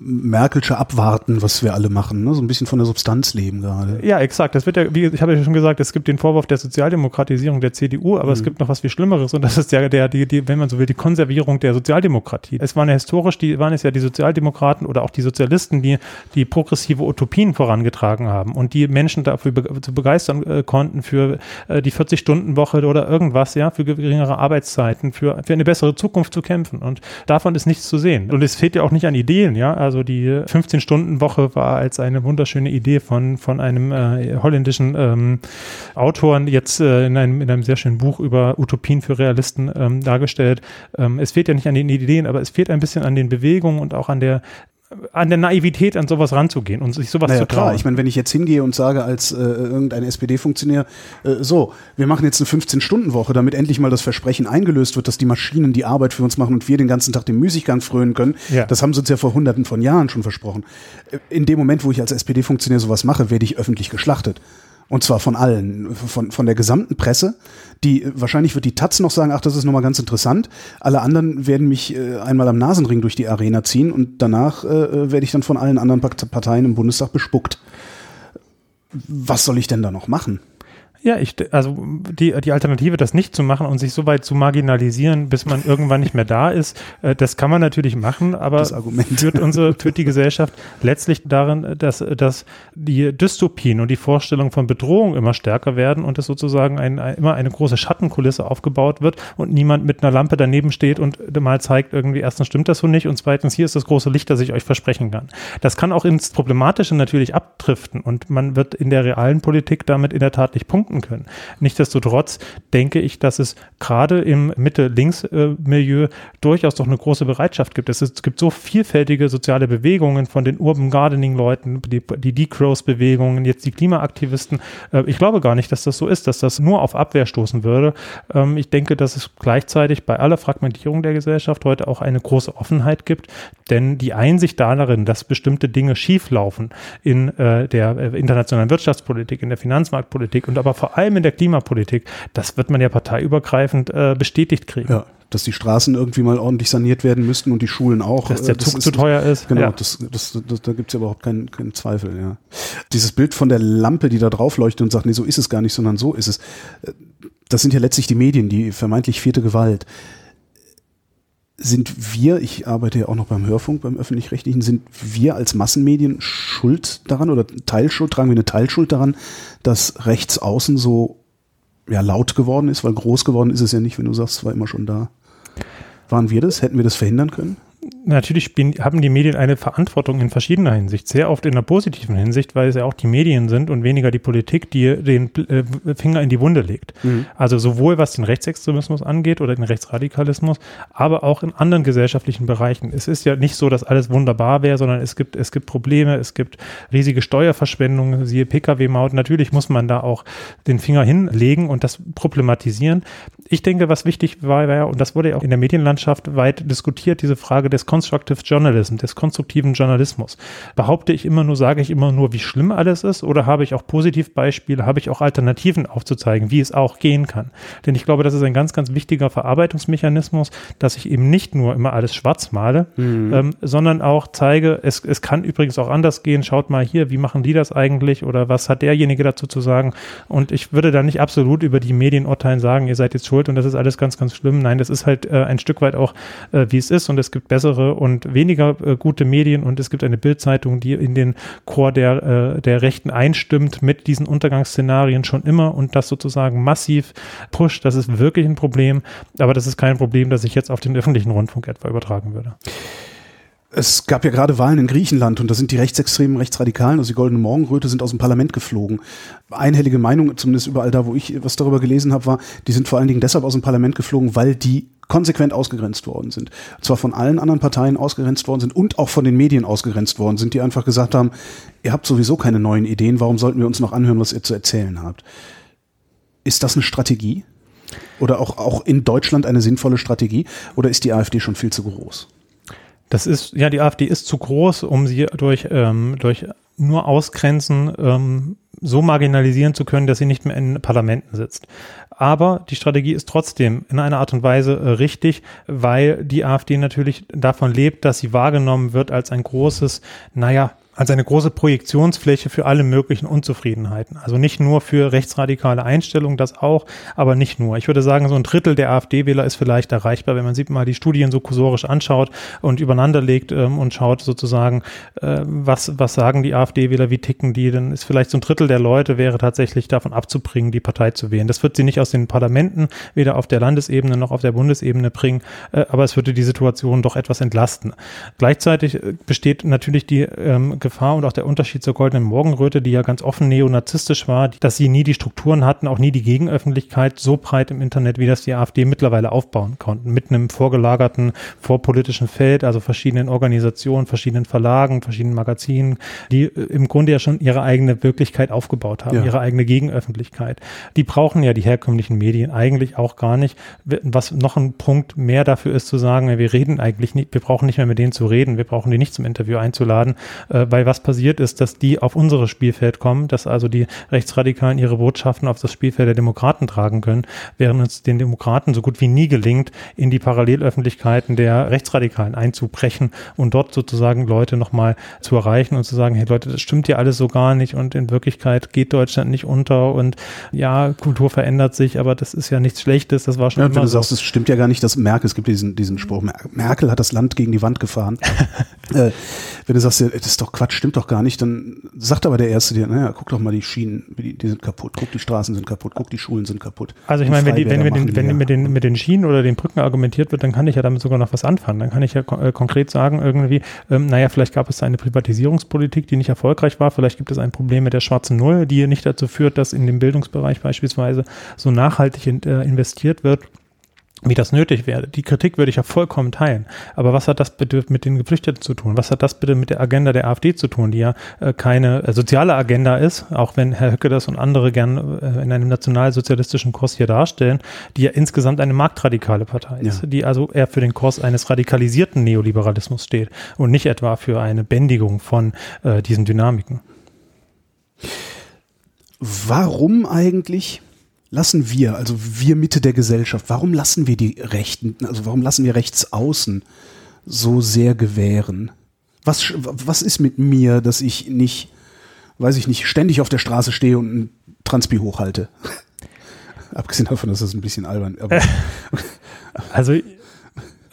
[SPEAKER 1] Merkelsche Abwarten, was wir alle machen, ne? so ein bisschen von der Substanz leben gerade.
[SPEAKER 2] Ja, exakt. Das wird ja, wie ich habe ja schon gesagt, es gibt den Vorwurf der Sozialdemokratisierung der CDU, aber es
[SPEAKER 1] Mhm.
[SPEAKER 2] gibt noch was viel Schlimmeres und das ist ja der, die, die, wenn man so will, die Konservierung der Sozialdemokratie. Es waren ja historisch, die waren es ja die Sozialdemokraten oder auch die Sozialisten, die die progressive Utopien vorangetragen haben und die Menschen dafür be zu begeistern äh, konnten für äh, die 40-Stunden-Woche oder irgendwas, ja, für geringere Arbeitszeiten, für, für eine bessere Zukunft zu kämpfen. Und davon ist nichts zu sehen. Und es fehlt ja auch nicht an Ideen, ja. Also die 15-Stunden-Woche war als eine wunderschöne Idee von, von einem äh, holländischen ähm, Autoren jetzt äh, in, einem, in einem sehr schönen Buch über Utopien für Realisten ähm, dargestellt. Ähm, es fehlt ja nicht an den Ideen, aber es fehlt ein bisschen an den Bewegungen und auch an der an der Naivität an sowas ranzugehen und sich sowas
[SPEAKER 1] Naja,
[SPEAKER 2] zu trauen.
[SPEAKER 1] klar. Ich meine, wenn ich jetzt hingehe und sage als äh, irgendein SPD-Funktionär, äh, so, wir machen jetzt eine 15-Stunden-Woche, damit endlich mal das Versprechen eingelöst wird, dass die Maschinen die Arbeit für uns machen und wir den ganzen Tag dem Müßiggang frönen können.
[SPEAKER 2] Ja.
[SPEAKER 1] Das haben sie uns ja vor hunderten von Jahren schon versprochen. Äh, In dem Moment, wo ich als SPD-Funktionär sowas mache, werde ich öffentlich geschlachtet. Und zwar von allen, von, von der gesamten Presse. Die, wahrscheinlich wird die Taz noch sagen, ach, das ist nochmal ganz interessant. Alle anderen werden mich äh, einmal am Nasenring durch die Arena ziehen und danach äh, werde ich dann von allen anderen Part- Parteien im Bundestag bespuckt. Was soll ich denn da noch machen?
[SPEAKER 2] Ja, ich, also die, die Alternative, das nicht zu machen und sich so weit zu marginalisieren, bis man irgendwann nicht mehr da ist, äh, das kann man natürlich machen, aber
[SPEAKER 1] Das Argument.
[SPEAKER 2] führt unsere, führt die Gesellschaft letztlich darin, dass, dass die Dystopien und die Vorstellung von Bedrohung immer stärker werden und es sozusagen ein, ein, immer eine große Schattenkulisse aufgebaut wird und niemand mit einer Lampe daneben steht und mal zeigt irgendwie, erstens stimmt das so nicht und zweitens, hier ist das große Licht, das ich euch versprechen kann. Das kann auch ins Problematische natürlich abdriften und man wird in der realen Politik damit in der Tat nicht punkten können. Nichtsdestotrotz denke ich, dass es gerade im Mitte-Links-Milieu durchaus doch eine große Bereitschaft gibt. Es, gibt so vielfältige soziale Bewegungen von den Urban Gardening-Leuten, die, Decrows-Bewegungen, jetzt die Klimaaktivisten. Äh, Ich glaube gar nicht, dass das so ist, dass das nur auf Abwehr stoßen würde. Ähm, Ich denke, dass es gleichzeitig bei aller Fragmentierung der Gesellschaft heute auch eine große Offenheit gibt, denn die Einsicht darin, dass bestimmte Dinge schieflaufen in äh, der äh, internationalen Wirtschaftspolitik, in der Finanzmarktpolitik und aber vor allem in der Klimapolitik, das wird man ja parteiübergreifend äh, bestätigt kriegen.
[SPEAKER 1] Ja, dass die Straßen irgendwie mal ordentlich saniert werden müssten und die Schulen auch.
[SPEAKER 2] Dass
[SPEAKER 1] Äh,
[SPEAKER 2] der
[SPEAKER 1] das
[SPEAKER 2] Zug
[SPEAKER 1] ist-
[SPEAKER 2] zu teuer ist.
[SPEAKER 1] Genau,
[SPEAKER 2] Ja.
[SPEAKER 1] das, das, das, da gibt's ja überhaupt keinen, keinen Zweifel. Ja. Dieses Bild von der Lampe, die da drauf leuchtet und sagt, nee, so ist es gar nicht, sondern so ist es. Äh, Das sind ja letztlich die Medien, die vermeintlich vierte Gewalt. Sind wir, ich arbeite ja auch noch beim Hörfunk, beim öffentlich-rechtlichen, sind wir als Massenmedien schuld daran oder Teilschuld, tragen wir eine Teilschuld daran, dass rechts außen so ja, laut geworden ist, weil groß geworden ist es ja nicht, wenn du sagst, es war immer schon da. Waren wir das? Hätten wir das verhindern können?
[SPEAKER 2] Natürlich spielen, haben die Medien eine Verantwortung in verschiedener Hinsicht, sehr oft in der positiven Hinsicht, weil es ja auch die Medien sind und weniger die Politik, die den äh, Finger in die Wunde legt. Also sowohl was den Rechtsextremismus angeht oder den Rechtsradikalismus, aber auch in anderen gesellschaftlichen Bereichen. Es ist ja nicht so, dass alles wunderbar wäre, sondern es gibt, es gibt Probleme, es gibt riesige Steuerverschwendungen, siehe Pkw-Maut. Natürlich muss man da auch den Finger hinlegen und das problematisieren. Ich denke, was wichtig war, war ja, und das wurde ja auch in der Medienlandschaft weit diskutiert, diese Frage des Constructive Journalism, des konstruktiven Journalismus. Behaupte ich immer nur, sage ich immer nur, wie schlimm alles ist, oder habe ich auch Positivbeispiele, habe ich auch Alternativen aufzuzeigen, wie es auch gehen kann? Denn ich glaube, das ist ein ganz, ganz wichtiger Verarbeitungsmechanismus, dass ich eben nicht nur immer alles schwarz male, ähm, sondern auch zeige, es, es kann übrigens auch anders gehen. Schaut mal hier, wie machen die das eigentlich oder was hat derjenige dazu zu sagen? Und ich würde da nicht absolut über die Medien urteilen, sagen, ihr seid jetzt schuld und das ist alles ganz, ganz schlimm. Nein, das ist halt äh, ein Stück weit auch, äh, wie es ist und es gibt bessere und weniger äh, gute Medien und es gibt eine Bildzeitung, die in den Chor der, äh, der Rechten einstimmt mit diesen Untergangsszenarien schon immer und das sozusagen massiv pusht. Das ist wirklich ein Problem, aber das ist kein Problem, das ich jetzt auf den öffentlichen Rundfunk etwa übertragen würde.
[SPEAKER 1] Es gab ja gerade Wahlen in Griechenland und da sind die rechtsextremen Rechtsradikalen, also die Goldene Morgenröte, sind aus dem Parlament geflogen. Einhellige Meinung, zumindest überall da, wo ich was darüber gelesen habe, war, die sind vor allen Dingen deshalb aus dem Parlament geflogen, weil die konsequent ausgegrenzt worden sind. Zwar von allen anderen Parteien ausgegrenzt worden sind und auch von den Medien ausgegrenzt worden sind, die einfach gesagt haben, ihr habt sowieso keine neuen Ideen, warum sollten wir uns noch anhören, was ihr zu erzählen habt? Ist das eine Strategie? Oder auch, auch in Deutschland eine sinnvolle Strategie? Oder ist die AfD schon viel zu groß?
[SPEAKER 2] Das ist, ja, die AfD ist zu groß, um sie durch, ähm, durch nur Ausgrenzen ähm, so marginalisieren zu können, dass sie nicht mehr in Parlamenten sitzt. Aber die Strategie ist trotzdem in einer Art und Weise äh, richtig, weil die AfD natürlich davon lebt, dass sie wahrgenommen wird als ein großes, naja, als eine große Projektionsfläche für alle möglichen Unzufriedenheiten. Also nicht nur für rechtsradikale Einstellungen, das auch, aber nicht nur. Ich würde sagen, so ein Drittel der AfD-Wähler ist vielleicht erreichbar, wenn man sich mal die Studien so kursorisch anschaut und übereinander legt ähm, und schaut sozusagen, äh, was, was sagen die AfD-Wähler, wie ticken die, dann ist vielleicht so ein Drittel der Leute wäre tatsächlich davon abzubringen, die Partei zu wählen. Das wird sie nicht aus den Parlamenten, weder auf der Landesebene noch auf der Bundesebene bringen, äh, aber es würde die Situation doch etwas entlasten. Gleichzeitig äh, besteht natürlich die ähm, Gefahr und auch der Unterschied zur Goldenen Morgenröte, die ja ganz offen neonazistisch war, dass sie nie die Strukturen hatten, auch nie die Gegenöffentlichkeit so breit im Internet, wie das die AfD mittlerweile aufbauen konnten, mit einem vorgelagerten vorpolitischen Feld, also verschiedenen Organisationen, verschiedenen Verlagen, verschiedenen Magazinen, die äh, im Grunde ja schon ihre eigene Wirklichkeit aufgebaut haben, ja. ihre eigene Gegenöffentlichkeit. Die brauchen ja die herkömmlichen Medien eigentlich auch gar nicht. Was noch ein Punkt mehr dafür ist zu sagen, wir reden eigentlich nicht, wir brauchen nicht mehr mit denen zu reden, wir brauchen die nicht zum Interview einzuladen, äh, weil was passiert ist, dass die auf unsere Spielfeld kommen, dass also die Rechtsradikalen ihre Botschaften auf das Spielfeld der Demokraten tragen können, während es den Demokraten so gut wie nie gelingt, in die Parallelöffentlichkeiten der Rechtsradikalen einzubrechen und dort sozusagen Leute nochmal zu erreichen und zu sagen, hey Leute, das stimmt ja alles so gar nicht und in Wirklichkeit geht Deutschland nicht unter und ja, Kultur verändert sich, aber das ist ja nichts Schlechtes, das war schon
[SPEAKER 1] ja, immer wenn du so. sagst, es stimmt ja gar nicht, dass Merkel, es gibt diesen, diesen Spruch, Merkel hat das Land gegen die Wand gefahren. [LAUGHS] äh, wenn du sagst, das ist doch Quatsch, Quatsch, stimmt doch gar nicht. Dann sagt aber der Erste dir, naja, guck doch mal die Schienen, die, die sind kaputt, guck, die Straßen sind kaputt, guck, die Schulen sind kaputt.
[SPEAKER 2] Also ich meine, wenn, die, wenn, mit den, wenn mit, den, mit den Schienen oder den Brücken argumentiert wird, dann kann ich ja damit sogar noch was anfangen. Dann kann ich ja äh, konkret sagen, irgendwie, ähm, naja, vielleicht gab es eine Privatisierungspolitik, die nicht erfolgreich war, vielleicht gibt es ein Problem mit der schwarzen Null, die nicht dazu führt, dass in dem Bildungsbereich beispielsweise so nachhaltig in, äh, investiert wird wie das nötig wäre. Die Kritik würde ich ja vollkommen teilen. Aber was hat das bitte mit den Geflüchteten zu tun? Was hat das bitte mit der Agenda der AfD zu tun, die ja äh, keine äh, soziale Agenda ist, auch wenn Herr Höcke das und andere gern äh, in einem nationalsozialistischen Kurs hier darstellen, die ja insgesamt eine marktradikale Partei ist, ja. die also eher für den Kurs eines radikalisierten Neoliberalismus steht und nicht etwa für eine Bändigung von äh, diesen Dynamiken.
[SPEAKER 1] Warum eigentlich lassen wir, also wir Mitte der Gesellschaft, warum lassen wir die Rechten, also warum lassen wir Rechtsaußen so sehr gewähren? Was, was ist mit mir, dass ich nicht, weiß ich nicht, ständig auf der Straße stehe und ein Transpi hochhalte? [LAUGHS] Abgesehen davon, dass das ein bisschen albern. ist. [LAUGHS]
[SPEAKER 2] also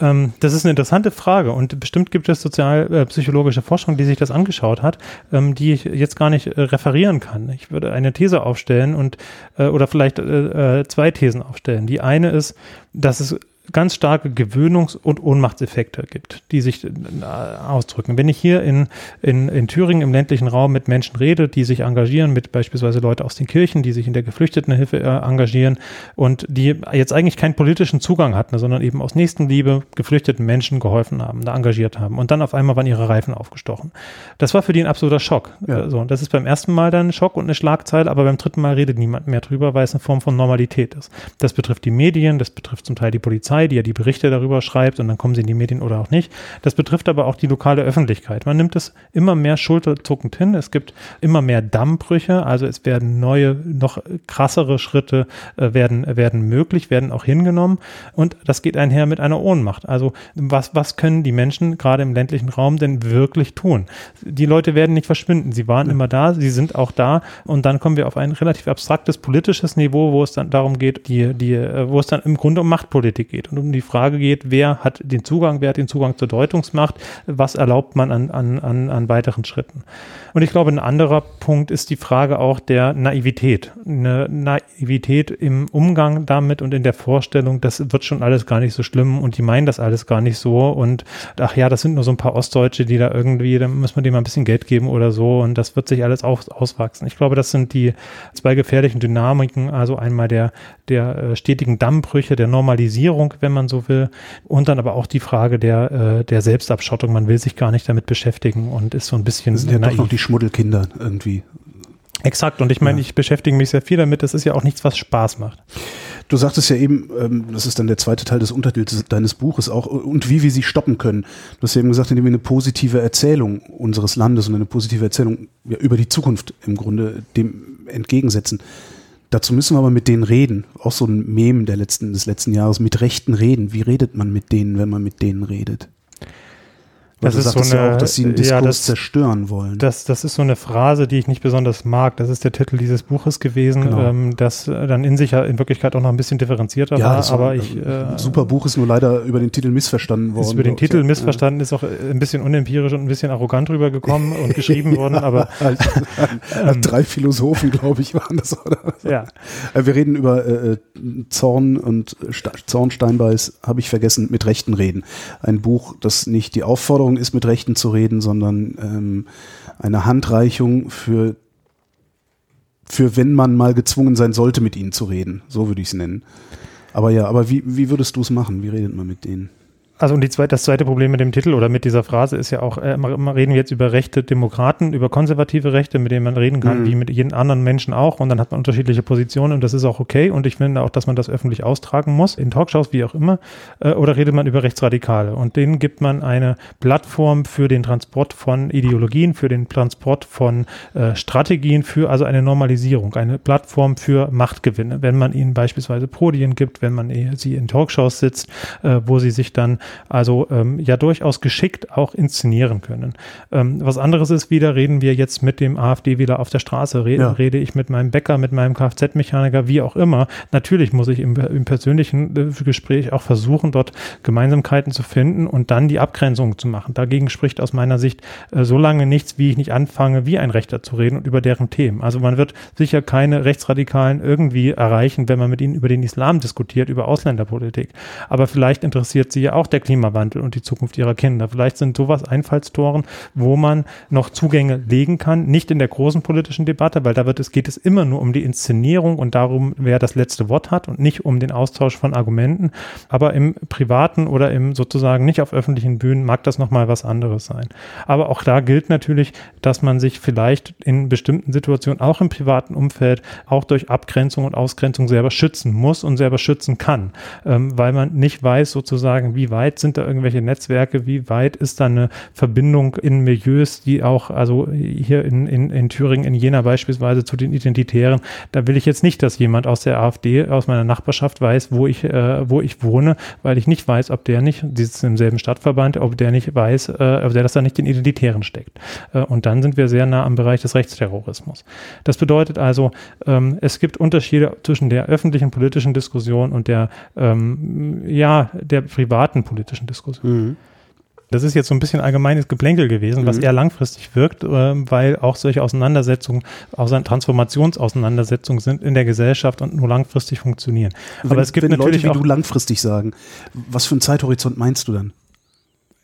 [SPEAKER 2] ähm, das ist eine interessante Frage und bestimmt gibt es sozialpsychologische Forschung, die sich das angeschaut hat, ähm, die ich jetzt gar nicht äh, referieren kann. Ich würde eine These aufstellen und äh, oder vielleicht äh, äh zwei Thesen aufstellen. Die eine ist, dass es ganz starke Gewöhnungs- und Ohnmachtseffekte gibt, die sich äh, ausdrücken. Wenn ich hier in, in, in Thüringen im ländlichen Raum mit Menschen rede, die sich engagieren, mit beispielsweise Leute aus den Kirchen, die sich in der Geflüchtetenhilfe äh, engagieren und die jetzt eigentlich keinen politischen Zugang hatten, sondern eben aus Nächstenliebe geflüchteten Menschen geholfen haben, da engagiert haben und dann auf einmal waren ihre Reifen aufgestochen. Das war für die ein absoluter Schock. Ja. So, und das ist beim ersten Mal dann ein Schock und eine Schlagzeile, aber beim dritten Mal redet niemand mehr drüber, weil es eine Form von Normalität ist. Das betrifft die Medien, das betrifft zum Teil die Polizei, Polizei, die ja die Berichte darüber schreibt und dann kommen sie in die Medien oder auch nicht. Das betrifft aber auch die lokale Öffentlichkeit. Man nimmt es immer mehr schulterzuckend hin. Es gibt immer mehr Dammbrüche, also es werden neue, noch krassere Schritte äh, werden, werden möglich, werden auch hingenommen und das geht einher mit einer Ohnmacht. Also was, was können die Menschen gerade im ländlichen Raum denn wirklich tun? Die Leute werden nicht verschwinden. Sie waren ja. immer da, sie sind auch da und dann kommen wir auf ein relativ abstraktes politisches Niveau, wo es dann darum geht, die, die, äh, wo es dann im Grunde um Machtpolitik geht und um die Frage geht, wer hat den Zugang, wer hat den Zugang zur Deutungsmacht, was erlaubt man an, an, an, an weiteren Schritten. Und ich glaube, ein anderer Punkt ist die Frage auch der Naivität. Eine Naivität im Umgang damit und in der Vorstellung, das wird schon alles gar nicht so schlimm und die meinen das alles gar nicht so und ach ja, das sind nur so ein paar Ostdeutsche, die da irgendwie, da muss man denen mal ein bisschen Geld geben oder so und das wird sich alles aus, auswachsen. Ich glaube, das sind die zwei gefährlichen Dynamiken, also einmal der, der äh, stetigen Dammbrüche, der Normalisierung, wenn man so will, und dann aber auch die Frage der, äh, der Selbstabschottung. Man will sich gar nicht damit beschäftigen und ist so ein bisschen.
[SPEAKER 1] Das sind ja naiv. doch noch die Schmuddelkinder irgendwie.
[SPEAKER 2] Exakt. Und ich meine, ja. ich beschäftige mich sehr viel damit. Das ist ja auch nichts, was Spaß macht.
[SPEAKER 1] Du sagtest ja eben, ähm, das ist dann der zweite Teil des Untertitels deines Buches auch, und wie wir sie stoppen können. Du hast ja eben gesagt, indem wir eine positive Erzählung unseres Landes und eine positive Erzählung ja, über die Zukunft im Grunde dem entgegensetzen. Dazu müssen wir aber mit denen reden. Auch so ein Mem der letzten, des letzten Jahres, mit Rechten reden. Wie redet man mit denen, wenn man mit denen redet?
[SPEAKER 2] Das ist so eine, ja
[SPEAKER 1] auch, dass sie einen Diskurs ja, das, zerstören wollen.
[SPEAKER 2] Das, das ist so eine Phrase, die ich nicht besonders mag. Das ist der Titel dieses Buches gewesen, genau. ähm, das dann in sich in Wirklichkeit auch noch ein bisschen differenzierter ja, war. Aber ich,
[SPEAKER 1] äh, super Buch ist nur leider über den Titel missverstanden worden.
[SPEAKER 2] Ist über den Titel ja. missverstanden, ist auch ein bisschen unempirisch und ein bisschen arrogant rübergekommen [LAUGHS] und geschrieben worden. Aber [LAUGHS]
[SPEAKER 1] ähm, drei Philosophen, glaube ich, waren das. Oder?
[SPEAKER 2] Ja.
[SPEAKER 1] Äh, wir reden über äh, Zorn und Zorn Steinbeiß, habe ich vergessen, mit Rechten reden. Ein Buch, das nicht die Aufforderung Aufforderung ist, mit Rechten zu reden, sondern ähm, eine Handreichung für, für wenn man mal gezwungen sein sollte, mit ihnen zu reden. So würde ich es nennen. Aber ja, aber wie, wie würdest du es machen? Wie redet man mit denen?
[SPEAKER 2] Also und die zweite, das zweite Problem mit dem Titel oder mit dieser Phrase ist ja auch, äh, reden wir jetzt über rechte Demokraten, über konservative Rechte, mit denen man reden kann, mhm. wie mit jedem anderen Menschen auch. Und dann hat man unterschiedliche Positionen und das ist auch okay. Und ich finde auch, dass man das öffentlich austragen muss, in Talkshows, wie auch immer. Äh, oder redet man über Rechtsradikale. Und denen gibt man eine Plattform für den Transport von Ideologien, für den Transport von äh, Strategien, für also eine Normalisierung, eine Plattform für Machtgewinne. Wenn man ihnen beispielsweise Podien gibt, wenn man sie in Talkshows sitzt, äh, wo sie sich dann also ähm, ja durchaus geschickt auch inszenieren können. Ähm, was anderes ist wieder, reden wir jetzt mit dem AfD wieder auf der Straße, rede, ja. rede ich mit meinem Bäcker, mit meinem Kfz-Mechaniker, wie auch immer. Natürlich muss ich im, im persönlichen äh, Gespräch auch versuchen, dort Gemeinsamkeiten zu finden und dann die Abgrenzung zu machen. Dagegen spricht aus meiner Sicht äh, so lange nichts, wie ich nicht anfange, wie ein Rechter zu reden und über deren Themen. Also man wird sicher keine Rechtsradikalen irgendwie erreichen, wenn man mit ihnen über den Islam diskutiert, über Ausländerpolitik. Aber vielleicht interessiert sie ja auch der Klimawandel und die Zukunft ihrer Kinder. Vielleicht sind sowas Einfallstoren, wo man noch Zugänge legen kann, nicht in der großen politischen Debatte, weil da wird es, geht es immer nur um die Inszenierung und darum, wer das letzte Wort hat und nicht um den Austausch von Argumenten. Aber im privaten oder im sozusagen nicht auf öffentlichen Bühnen mag das nochmal was anderes sein. Aber auch da gilt natürlich, dass man sich vielleicht in bestimmten Situationen, auch im privaten Umfeld, auch durch Abgrenzung und Ausgrenzung selber schützen muss und selber schützen kann, ähm, weil man nicht weiß sozusagen, wie weit weit sind da irgendwelche Netzwerke, wie weit ist da eine Verbindung in Milieus, die auch, also hier in, in, in Thüringen, in Jena beispielsweise zu den Identitären, da will ich jetzt nicht, dass jemand aus der AfD, aus meiner Nachbarschaft weiß, wo ich, äh, wo ich wohne, weil ich nicht weiß, ob der nicht, die sitzt im selben Stadtverband, ob der nicht weiß, äh, ob der das da nicht den Identitären steckt. Äh, und dann sind wir sehr nah am Bereich des Rechtsterrorismus. Das bedeutet also, ähm, es gibt Unterschiede zwischen der öffentlichen politischen Diskussion und der, ähm, ja, der privaten politischen Diskussion. Mhm. Das ist jetzt so ein bisschen allgemeines Geplänkel gewesen, was mhm. eher langfristig wirkt, äh, weil auch solche Auseinandersetzungen, auch Transformationsauseinandersetzungen sind in der Gesellschaft und nur langfristig funktionieren.
[SPEAKER 1] Wenn, Aber es gibt natürlich Leute wie auch, du langfristig sagen, was für einen Zeithorizont meinst du dann?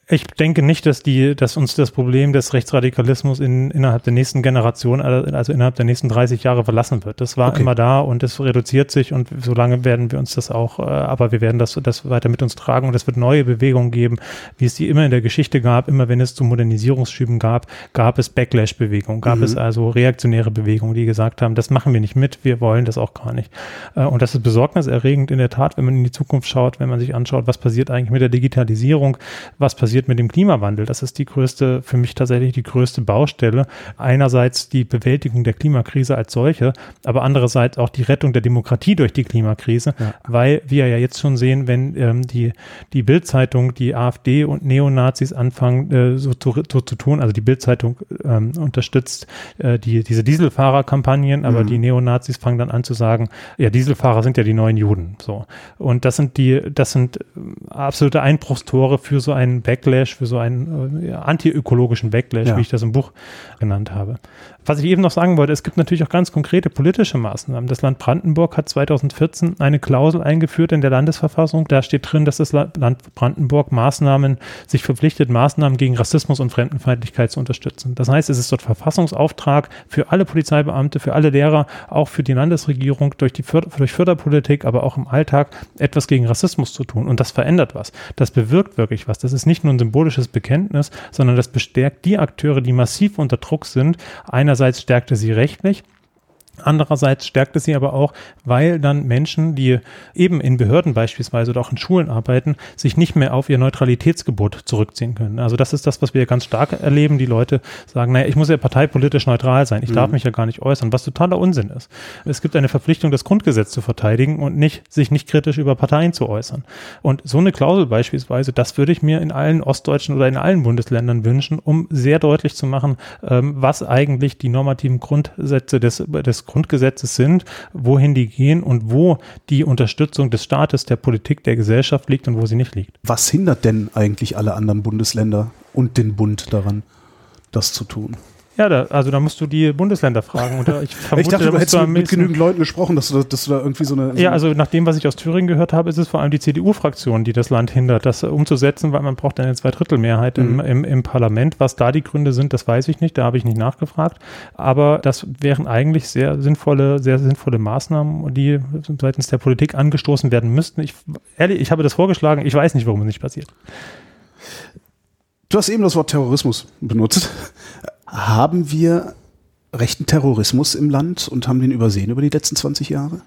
[SPEAKER 2] Ich denke nicht, dass die, dass uns das Problem des Rechtsradikalismus in, innerhalb der nächsten Generation, also innerhalb der nächsten 30 Jahre verlassen wird. Das war okay. immer da und es reduziert sich und solange werden wir uns das auch, äh, aber wir werden das, das weiter mit uns tragen und es wird neue Bewegungen geben, wie es die immer in der Geschichte gab. Immer wenn es zu Modernisierungsschüben gab, gab es Backlash-Bewegungen, gab mhm. es also reaktionäre Bewegungen, die gesagt haben, das machen wir nicht mit, wir wollen das auch gar nicht. Äh, und das ist besorgniserregend in der Tat, wenn man in die Zukunft schaut, wenn man sich anschaut, was passiert eigentlich mit der Digitalisierung, was passiert passiert mit dem Klimawandel. Das ist die größte, für mich tatsächlich die größte Baustelle. Einerseits die Bewältigung der Klimakrise als solche, aber andererseits auch die Rettung der Demokratie durch die Klimakrise, ja. weil wir ja jetzt schon sehen, wenn ähm, die, die Bildzeitung, die AfD und Neonazis anfangen äh, so, zu, so zu tun, also die Bildzeitung ähm, unterstützt äh, die, diese Dieselfahrerkampagnen, aber mhm. die Neonazis fangen dann an zu sagen, ja, Dieselfahrer sind ja die neuen Juden. So. Und das sind die, das sind äh, absolute Einbruchstore für so einen Backlash Backlash, für so einen äh, antiökologischen Backlash, ja. wie ich das im Buch genannt habe. Was ich eben noch sagen wollte, es gibt natürlich auch ganz konkrete politische Maßnahmen. Das Land Brandenburg hat 2014 eine Klausel eingeführt in der Landesverfassung. Da steht drin, dass das Land Brandenburg Maßnahmen sich verpflichtet, Maßnahmen gegen Rassismus und Fremdenfeindlichkeit zu unterstützen. Das heißt, es ist dort Verfassungsauftrag für alle Polizeibeamte, für alle Lehrer, auch für die Landesregierung durch die Förder durch Förderpolitik, aber auch im Alltag etwas gegen Rassismus zu tun. Und das verändert was. Das bewirkt wirklich was. Das ist nicht nur ein symbolisches Bekenntnis, sondern das bestärkt die Akteure, die massiv unter Druck sind, einer Einerseits stärkte sie rechtlich, Andererseits stärkt es sie aber auch, weil dann Menschen, die eben in Behörden beispielsweise oder auch in Schulen arbeiten, sich nicht mehr auf ihr Neutralitätsgebot zurückziehen können. Also das ist das, was wir ganz stark erleben. Die Leute sagen, naja, ich muss ja parteipolitisch neutral sein. Ich mhm. darf mich ja gar nicht äußern, was totaler Unsinn ist. Es gibt eine Verpflichtung, das Grundgesetz zu verteidigen und nicht, sich nicht kritisch über Parteien zu äußern. Und so eine Klausel beispielsweise, das würde ich mir in allen ostdeutschen oder in allen Bundesländern wünschen, um sehr deutlich zu machen, ähm, was eigentlich die normativen Grundsätze des, des Grundgesetzes sind, wohin die gehen und wo die Unterstützung des Staates, der Politik, der Gesellschaft liegt und wo sie nicht liegt.
[SPEAKER 1] Was hindert denn eigentlich alle anderen Bundesländer und den Bund daran, das zu tun?
[SPEAKER 2] Ja, da, also da musst du die Bundesländer fragen.
[SPEAKER 1] Und ich, vermute, [LAUGHS] ich dachte, du hättest mit, mit genügend Leuten gesprochen, dass du, da, dass du da irgendwie so eine. So
[SPEAKER 2] ja, also nach dem, was ich aus Thüringen gehört habe, ist es vor allem die CDU-Fraktion, die das Land hindert, das umzusetzen, weil man braucht eine Zweidrittelmehrheit mhm. im, im, im Parlament. Was da die Gründe sind, das weiß ich nicht, da habe ich nicht nachgefragt. Aber das wären eigentlich sehr sinnvolle, sehr sinnvolle Maßnahmen, die seitens der Politik angestoßen werden müssten. Ich, ehrlich, ich habe das vorgeschlagen, ich weiß nicht, warum es nicht passiert.
[SPEAKER 1] Du hast eben das Wort Terrorismus benutzt. Haben wir rechten Terrorismus im Land und haben den übersehen über die letzten 20 Jahre?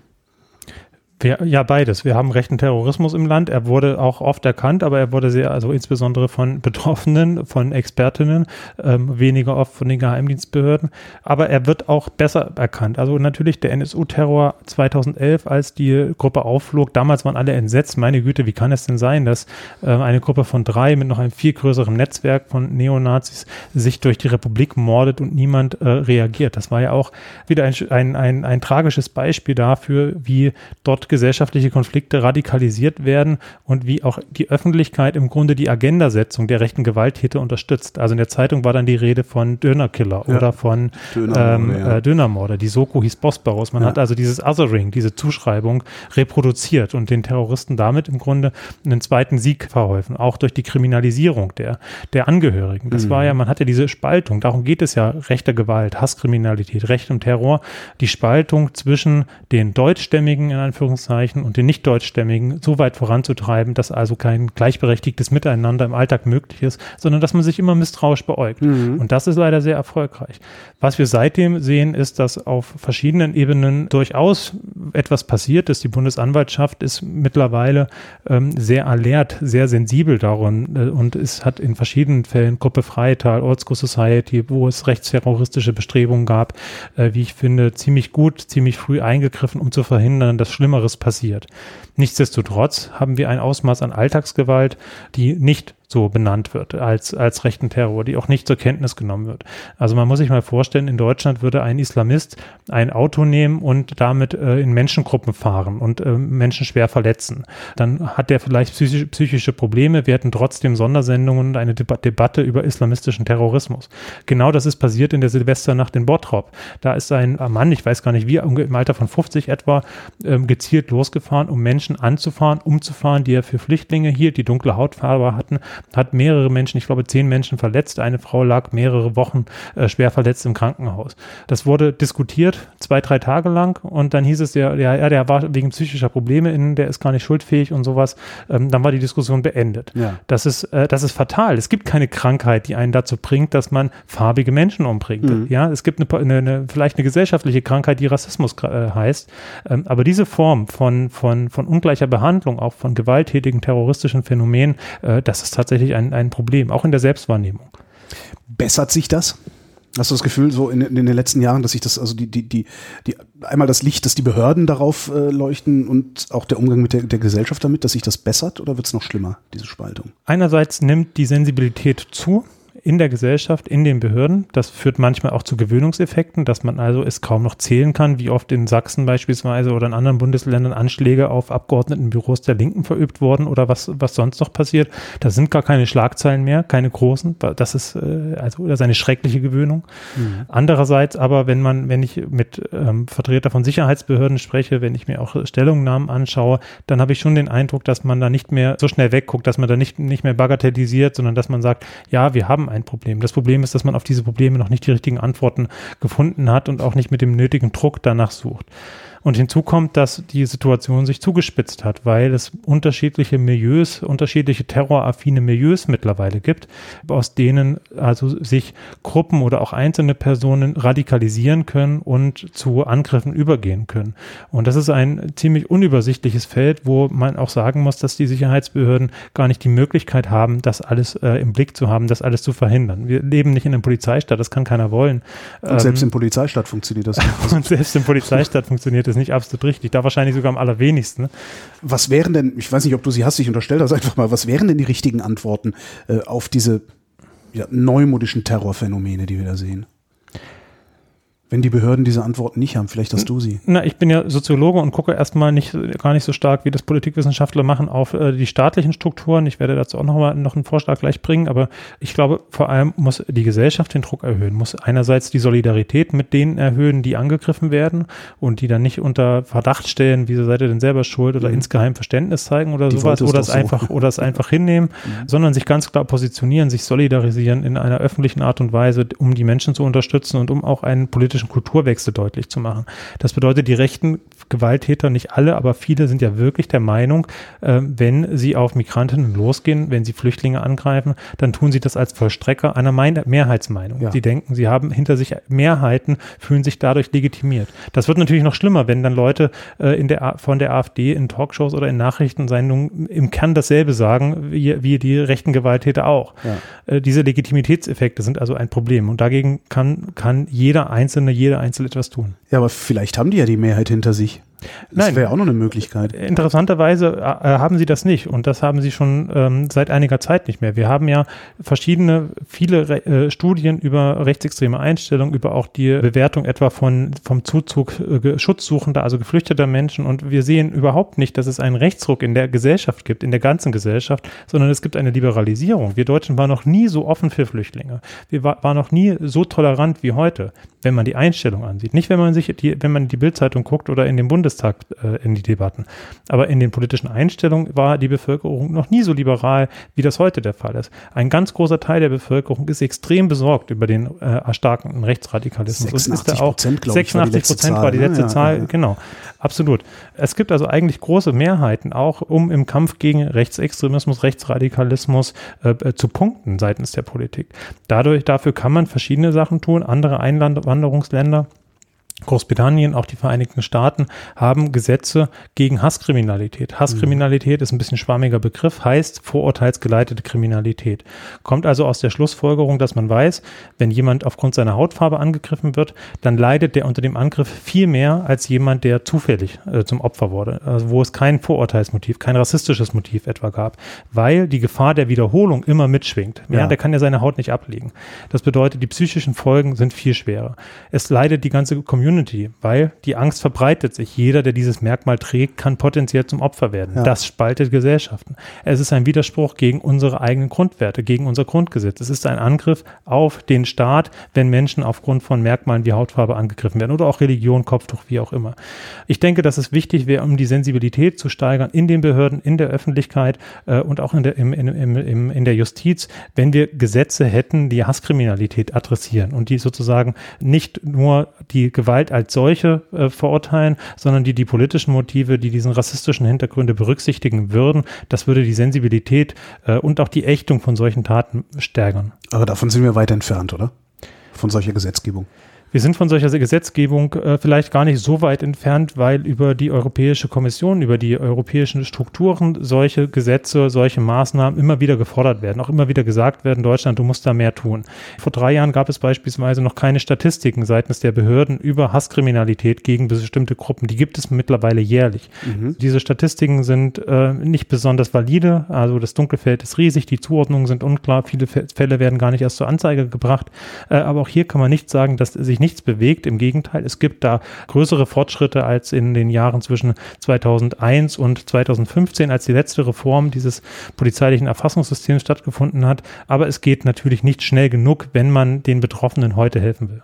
[SPEAKER 2] Wir, ja, beides. Wir haben rechten Terrorismus im Land. Er wurde auch oft erkannt, aber er wurde sehr, also insbesondere von Betroffenen, von Expertinnen, ähm, weniger oft von den Geheimdienstbehörden. Aber er wird auch besser erkannt. Also natürlich der NSU-Terror 2011, als die Gruppe aufflog. Damals waren alle entsetzt. Meine Güte, wie kann es denn sein, dass äh, eine Gruppe von drei mit noch einem viel größeren Netzwerk von Neonazis sich durch die Republik mordet und niemand äh, reagiert? Das war ja auch wieder ein, ein, ein, ein tragisches Beispiel dafür, wie dort gesellschaftliche Konflikte radikalisiert werden und wie auch die Öffentlichkeit im Grunde die Agendasetzung der rechten Gewalttäter unterstützt. Also in der Zeitung war dann die Rede von Dönerkiller ja. oder von Dönermorde, ähm, ja. äh, Dönermorde. Die Soko hieß Bosporus. Man ja. hat also dieses Othering, diese Zuschreibung reproduziert und den Terroristen damit im Grunde einen zweiten Sieg verholfen, auch durch die Kriminalisierung der, der Angehörigen. Das mhm. war ja, man hatte diese Spaltung, darum geht es ja, rechte Gewalt, Hasskriminalität, Recht und Terror, die Spaltung zwischen den deutschstämmigen, in Anführungszeichen, Anführungszeichen, und den nicht-deutschstämmigen so weit voranzutreiben, dass also kein gleichberechtigtes Miteinander im Alltag möglich ist, sondern dass man sich immer misstrauisch beäugt. Mhm. Und das ist leider sehr erfolgreich. Was wir seitdem sehen, ist, dass auf verschiedenen Ebenen durchaus etwas passiert ist. Die Bundesanwaltschaft ist mittlerweile ähm, sehr alert, sehr sensibel darum äh, und es hat in verschiedenen Fällen Gruppe Freital, Old School Society, wo es rechtsterroristische Bestrebungen gab, äh, wie ich finde, ziemlich gut, ziemlich früh eingegriffen, um zu verhindern, dass Schlimmeres anderes passiert. Nichtsdestotrotz haben wir ein Ausmaß an Alltagsgewalt, die nicht so benannt wird als, als rechten Terror, die auch nicht zur Kenntnis genommen wird. Also man muss sich mal vorstellen, in Deutschland würde ein Islamist ein Auto nehmen und damit äh, in Menschengruppen fahren und äh, Menschen schwer verletzen. Dann hat der vielleicht psychische, psychische Probleme. Wir hätten trotzdem Sondersendungen und eine Deba Debatte über islamistischen Terrorismus. Genau das ist passiert in der Silvesternacht in Bottrop. Da ist ein Mann, ich weiß gar nicht wie, im Alter von 50 etwa, ähm, gezielt losgefahren, um Menschen anzufahren, umzufahren, die er für Flüchtlinge hier, die dunkle Hautfarbe hatten, hat mehrere Menschen, ich glaube zehn Menschen verletzt. Eine Frau lag mehrere Wochen äh, schwer verletzt im Krankenhaus. Das wurde diskutiert, zwei, drei Tage lang und dann hieß es, ja, ja, der war wegen psychischer Probleme in, der ist gar nicht schuldfähig und sowas. Ähm, dann war die Diskussion beendet. Ja. Das, ist, äh, das ist fatal. Es gibt keine Krankheit, die einen dazu bringt, dass man farbige Menschen umbringt. Mhm. Ja, es gibt eine, eine, eine, vielleicht eine gesellschaftliche Krankheit, die Rassismus äh, heißt. Ähm, aber diese Form von, von, von ungleicher Behandlung, auch von gewalttätigen terroristischen Phänomenen, äh, das ist tatsächlich tatsächlich ein, ein Problem, auch in der Selbstwahrnehmung.
[SPEAKER 1] Bessert sich das? Hast du das Gefühl, so in, in, den letzten Jahren, dass sich das, also die, die, die, die, einmal das Licht, dass die Behörden darauf äh, leuchten und auch der Umgang mit der, der Gesellschaft damit, dass sich das bessert oder wird es noch schlimmer, diese Spaltung?
[SPEAKER 2] Einerseits nimmt die Sensibilität zu, in der Gesellschaft, in den Behörden. Das führt manchmal auch zu Gewöhnungseffekten, dass man also es kaum noch zählen kann, wie oft in Sachsen beispielsweise oder in anderen Bundesländern Anschläge auf Abgeordnetenbüros der Linken verübt wurden oder was, was sonst noch passiert. Da sind gar keine Schlagzeilen mehr, keine großen. Das ist äh, also das ist eine schreckliche Gewöhnung. Mhm. Andererseits aber, wenn man, wenn ich mit ähm, Vertreter von Sicherheitsbehörden spreche, wenn ich mir auch Stellungnahmen anschaue, dann habe ich schon den Eindruck, dass man da nicht mehr so schnell wegguckt, dass man da nicht, nicht mehr bagatellisiert, sondern dass man sagt, ja, wir haben ein Problem. Das Problem ist, dass man auf diese Probleme noch nicht die richtigen Antworten gefunden hat und auch nicht mit dem nötigen Druck danach sucht. Und hinzu kommt, dass die Situation sich zugespitzt hat, weil es unterschiedliche Milieus, unterschiedliche terroraffine Milieus mittlerweile gibt, aus denen also sich Gruppen oder auch einzelne Personen radikalisieren können und zu Angriffen übergehen können. Und das ist ein ziemlich unübersichtliches Feld, wo man auch sagen muss, dass die Sicherheitsbehörden gar nicht die Möglichkeit haben, das alles äh, im Blick zu haben, das alles zu verhindern. Wir leben nicht in einem Polizeistaat, das kann keiner wollen.
[SPEAKER 1] Und ähm, selbst im Polizeistaat funktioniert das
[SPEAKER 2] nicht. [LAUGHS] und selbst im Polizeistaat funktioniert das nicht absolut richtig. Da wahrscheinlich sogar am allerwenigsten.
[SPEAKER 1] Was wären denn, ich weiß nicht, ob du sie hast, ich unterstelle das einfach mal, was wären denn die richtigen Antworten äh, auf diese ja, neumodischen Terrorphänomene, die wir da sehen? Wenn die Behörden diese Antworten nicht haben, vielleicht hast du sie.
[SPEAKER 2] Na, ich bin ja Soziologe und gucke erstmal nicht, gar nicht so stark, wie das Politikwissenschaftler machen, auf äh, die staatlichen Strukturen. Ich werde dazu auch noch mal noch einen Vorschlag gleich bringen, aber ich glaube, vor allem muss die Gesellschaft den Druck erhöhen, muss einerseits die Solidarität mit denen erhöhen, die angegriffen werden und die dann nicht unter Verdacht stellen, wieso seid ihr denn selber schuld oder mhm. insgeheim Verständnis zeigen oder die sowas oder es so. einfach oder es einfach [LAUGHS] hinnehmen, mhm. sondern sich ganz klar positionieren, sich solidarisieren in einer öffentlichen Art und Weise, um die Menschen zu unterstützen und um auch einen politischen politischen Kulturwechsel deutlich zu machen. Das bedeutet, die rechten Gewalttäter, nicht alle, aber viele sind ja wirklich der Meinung, äh, wenn sie auf Migrantinnen losgehen, wenn sie Flüchtlinge angreifen, dann tun sie das als Vollstrecker einer Mehrheitsmeinung. Ja. Sie denken, sie haben hinter sich Mehrheiten, fühlen sich dadurch legitimiert. Das wird natürlich noch schlimmer, wenn dann Leute äh, in der, von der AfD in Talkshows oder in Nachrichtensendungen im Kern dasselbe sagen, wie, wie die rechten Gewalttäter auch. Ja. Äh, diese Legitimitätseffekte sind also ein Problem und dagegen kann, kann jeder Einzelne, jeder Einzelne etwas tun.
[SPEAKER 1] Ja, aber vielleicht haben die ja die Mehrheit hinter sich. Das wäre auch noch eine Möglichkeit.
[SPEAKER 2] Interessanterweise äh, haben sie das nicht und das haben sie schon ähm, seit einiger Zeit nicht mehr. Wir haben ja verschiedene, viele Re äh, Studien über rechtsextreme Einstellungen, über auch die Bewertung etwa von, vom Zuzug äh, Schutzsuchender, also geflüchteter Menschen und wir sehen überhaupt nicht, dass es einen Rechtsruck in der Gesellschaft gibt, in der ganzen Gesellschaft, sondern es gibt eine Liberalisierung. Wir Deutschen waren noch nie so offen für Flüchtlinge. Wir war, waren noch nie so tolerant wie heute wenn man die Einstellung ansieht. Nicht, wenn man sich die, wenn man die Bildzeitung guckt oder in den Bundestag äh, in die Debatten. Aber in den politischen Einstellungen war die Bevölkerung noch nie so liberal, wie das heute der Fall ist. Ein ganz großer Teil der Bevölkerung ist extrem besorgt über den äh, erstarkenden Rechtsradikalismus.
[SPEAKER 1] 86 Prozent, glaube ich,
[SPEAKER 2] 86 Prozent war die letzte Zahl, ja, ja. genau. Absolut. Es gibt also eigentlich große Mehrheiten, auch um im Kampf gegen Rechtsextremismus, Rechtsradikalismus äh, äh zu punkten seitens der Politik. Dadurch, dafür kann man verschiedene Sachen tun, andere Einwanderungsländer Großbritannien, auch die Vereinigten Staaten haben Gesetze gegen Hasskriminalität. Hasskriminalität mhm. ist ein bisschen schwammiger Begriff, heißt vorurteilsgeleitete Kriminalität. Kommt also aus der Schlussfolgerung, dass man weiß, wenn jemand aufgrund seiner Hautfarbe angegriffen wird, dann leidet der unter dem Angriff viel mehr als jemand, der zufällig äh, zum Opfer wurde, also wo es kein Vorurteilsmotiv, kein rassistisches Motiv etwa gab, weil die Gefahr der Wiederholung immer mitschwingt. Ja, ja. der kann ja seine Haut nicht ablegen. Das bedeutet, die psychischen Folgen sind viel schwerer. Es leidet die ganze Community Community, weil die Angst verbreitet sich. Jeder, der dieses Merkmal trägt, kann potenziell zum Opfer werden. Ja. Das spaltet Gesellschaften. Es ist ein Widerspruch gegen unsere eigenen Grundwerte, gegen unser Grundgesetz. Es ist ein Angriff auf den Staat, wenn Menschen aufgrund von Merkmalen wie Hautfarbe angegriffen werden oder auch Religion, Kopftuch, wie auch immer. Ich denke, dass es wichtig wäre, um die Sensibilität zu steigern in den Behörden, in der Öffentlichkeit äh, und auch in der, im, im, im, in der Justiz, wenn wir Gesetze hätten, die Hasskriminalität adressieren und die sozusagen nicht nur die Gewalt Gewalt als solche äh, verurteilen, sondern die die politischen Motive, die diesen rassistischen Hintergründe berücksichtigen würden. Das würde die Sensibilität äh, und auch die Ächtung von solchen Taten stärken.
[SPEAKER 1] Aber davon sind wir weit entfernt, oder? Von solcher Gesetzgebung.
[SPEAKER 2] Wir sind von solcher Gesetzgebung äh, vielleicht gar nicht so weit entfernt, weil über die Europäische Kommission, über die europäischen Strukturen solche Gesetze, solche Maßnahmen immer wieder gefordert werden, auch immer wieder gesagt werden, Deutschland, du musst da mehr tun. Vor drei Jahren gab es beispielsweise noch keine Statistiken seitens der Behörden über Hasskriminalität gegen bestimmte Gruppen. Die gibt es mittlerweile jährlich. Mhm. Diese Statistiken sind äh, nicht besonders valide, also das Dunkelfeld ist riesig, die Zuordnungen sind unklar, viele Fälle werden gar nicht erst zur Anzeige gebracht. Äh, aber auch hier kann man nicht sagen, dass sich nichts bewegt. Im Gegenteil, es gibt da größere Fortschritte als in den Jahren zwischen 2001 und 2015, als die letzte Reform dieses polizeilichen Erfassungssystems stattgefunden hat. Aber es geht natürlich nicht schnell genug, wenn man den Betroffenen heute helfen will.